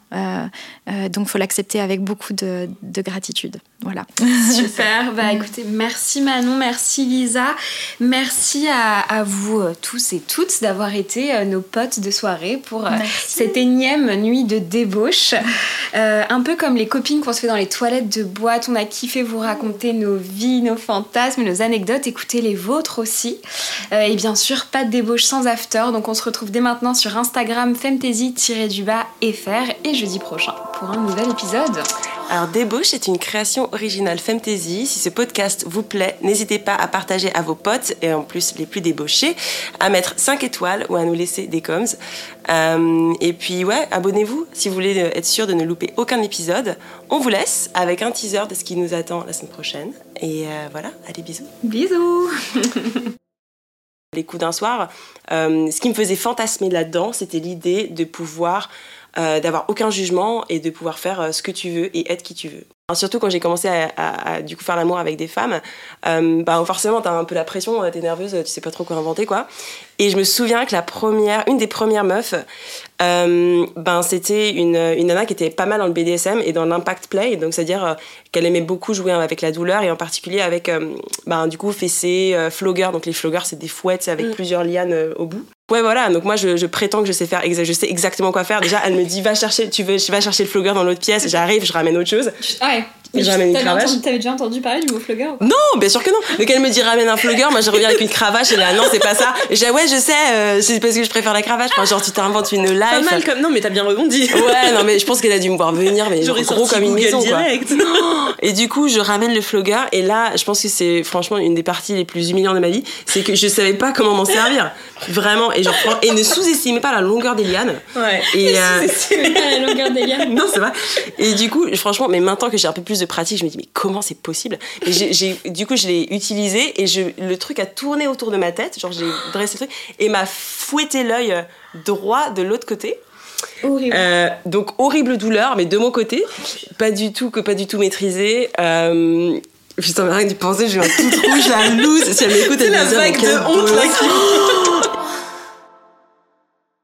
Speaker 5: Donc, faut l'accepter avec beaucoup de, de gratitude. Voilà.
Speaker 1: Super, bah écoutez, merci Manon, merci Lisa, merci à, à vous tous et toutes d'avoir été nos potes de soirée pour cette énième nuit de débauche. Euh, un peu comme les copines qu'on se fait dans les toilettes de boîte, on a kiffé vous raconter nos vies, nos fantasmes, nos anecdotes, écoutez les vôtres aussi. Euh, et bien sûr, pas de débauche sans after, donc on se retrouve dès maintenant sur Instagram femtasy-du-bas fr et jeudi prochain pour un nouvel épisode.
Speaker 2: Alors Débauche est une création originale Femtasy. Si ce podcast vous plaît, n'hésitez pas à partager à vos potes et en plus les plus débauchés, à mettre 5 étoiles ou à nous laisser des coms. Euh, et puis ouais, abonnez-vous si vous voulez être sûr de ne louper aucun épisode. On vous laisse avec un teaser de ce qui nous attend la semaine prochaine. Et euh, voilà, allez bisous.
Speaker 1: Bisous
Speaker 2: Les coups d'un soir, euh, ce qui me faisait fantasmer là-dedans, c'était l'idée de pouvoir euh, d'avoir aucun jugement et de pouvoir faire euh, ce que tu veux et être qui tu veux. Surtout quand j'ai commencé à, à- à, du coup faire l'amour avec des femmes, euh, bah forcément t'as un peu la pression, euh, t'es nerveuse, tu sais pas trop quoi inventer quoi. Et je me souviens que la première, une des premières meufs, euh, ben c'était une, une nana qui était pas mal dans le BDSM et dans l'impact play, donc c'est-à-dire euh, qu'elle aimait beaucoup jouer avec la douleur et en particulier avec euh, ben, du coup fessé, euh, flogger, donc les floggers c'est des fouettes avec
Speaker 1: Mm.
Speaker 2: plusieurs lianes euh, au bout. Ouais voilà, donc moi je, prétends que je sais faire, je sais exactement quoi faire. Déjà elle me dit va chercher, tu veux, va chercher le flogger dans l'autre pièce, j'arrive, je ramène autre chose.
Speaker 1: Ouais.
Speaker 2: Et je ramène une cravache.
Speaker 1: T'avais déjà entendu parler du mot flogger ou pas
Speaker 2: Non, bien sûr que non. Donc elle me dit ramène un flogger, moi je reviens avec une cravache et là non c'est pas ça. Et j'ai ouais je sais, euh, c'est parce que je préfère la cravache. Enfin, genre tu t'inventes une life.
Speaker 8: Pas mal comme. Non, mais t'as bien rebondi.
Speaker 2: Ouais, non mais je pense qu'elle a dû me voir venir, mais gros
Speaker 8: sorti
Speaker 2: comme une
Speaker 8: Google
Speaker 2: maison quoi.
Speaker 8: direct.
Speaker 2: Et du coup, je ramène le flogger et là, je pense que c'est franchement une des parties les plus humiliantes de ma vie, c'est que je savais pas comment m'en servir. Vraiment, et genre et ne sous-estimez pas la longueur des lianes.
Speaker 8: Ouais.
Speaker 2: Et euh,
Speaker 1: pas la longueur des lianes.
Speaker 2: non, c'est vrai. Et du coup, franchement, mais maintenant que j'ai un peu plus de pratique, je me dis, mais comment c'est possible? Et j'ai, j'ai- Du coup, je l'ai utilisé et je, le truc a tourné autour de ma tête. Genre, j'ai dressé le truc et m'a fouetté l'œil droit de l'autre côté.
Speaker 1: Horrible.
Speaker 2: Euh, donc, horrible douleur, mais de mon côté. Pas du tout, que pas du tout maîtrisé. Euh, Putain, rien que d'y penser, j'ai un tout rouge, la loose. Si elle m'écoute, elle
Speaker 8: la
Speaker 2: se dire,
Speaker 8: vague de honte, là, qui-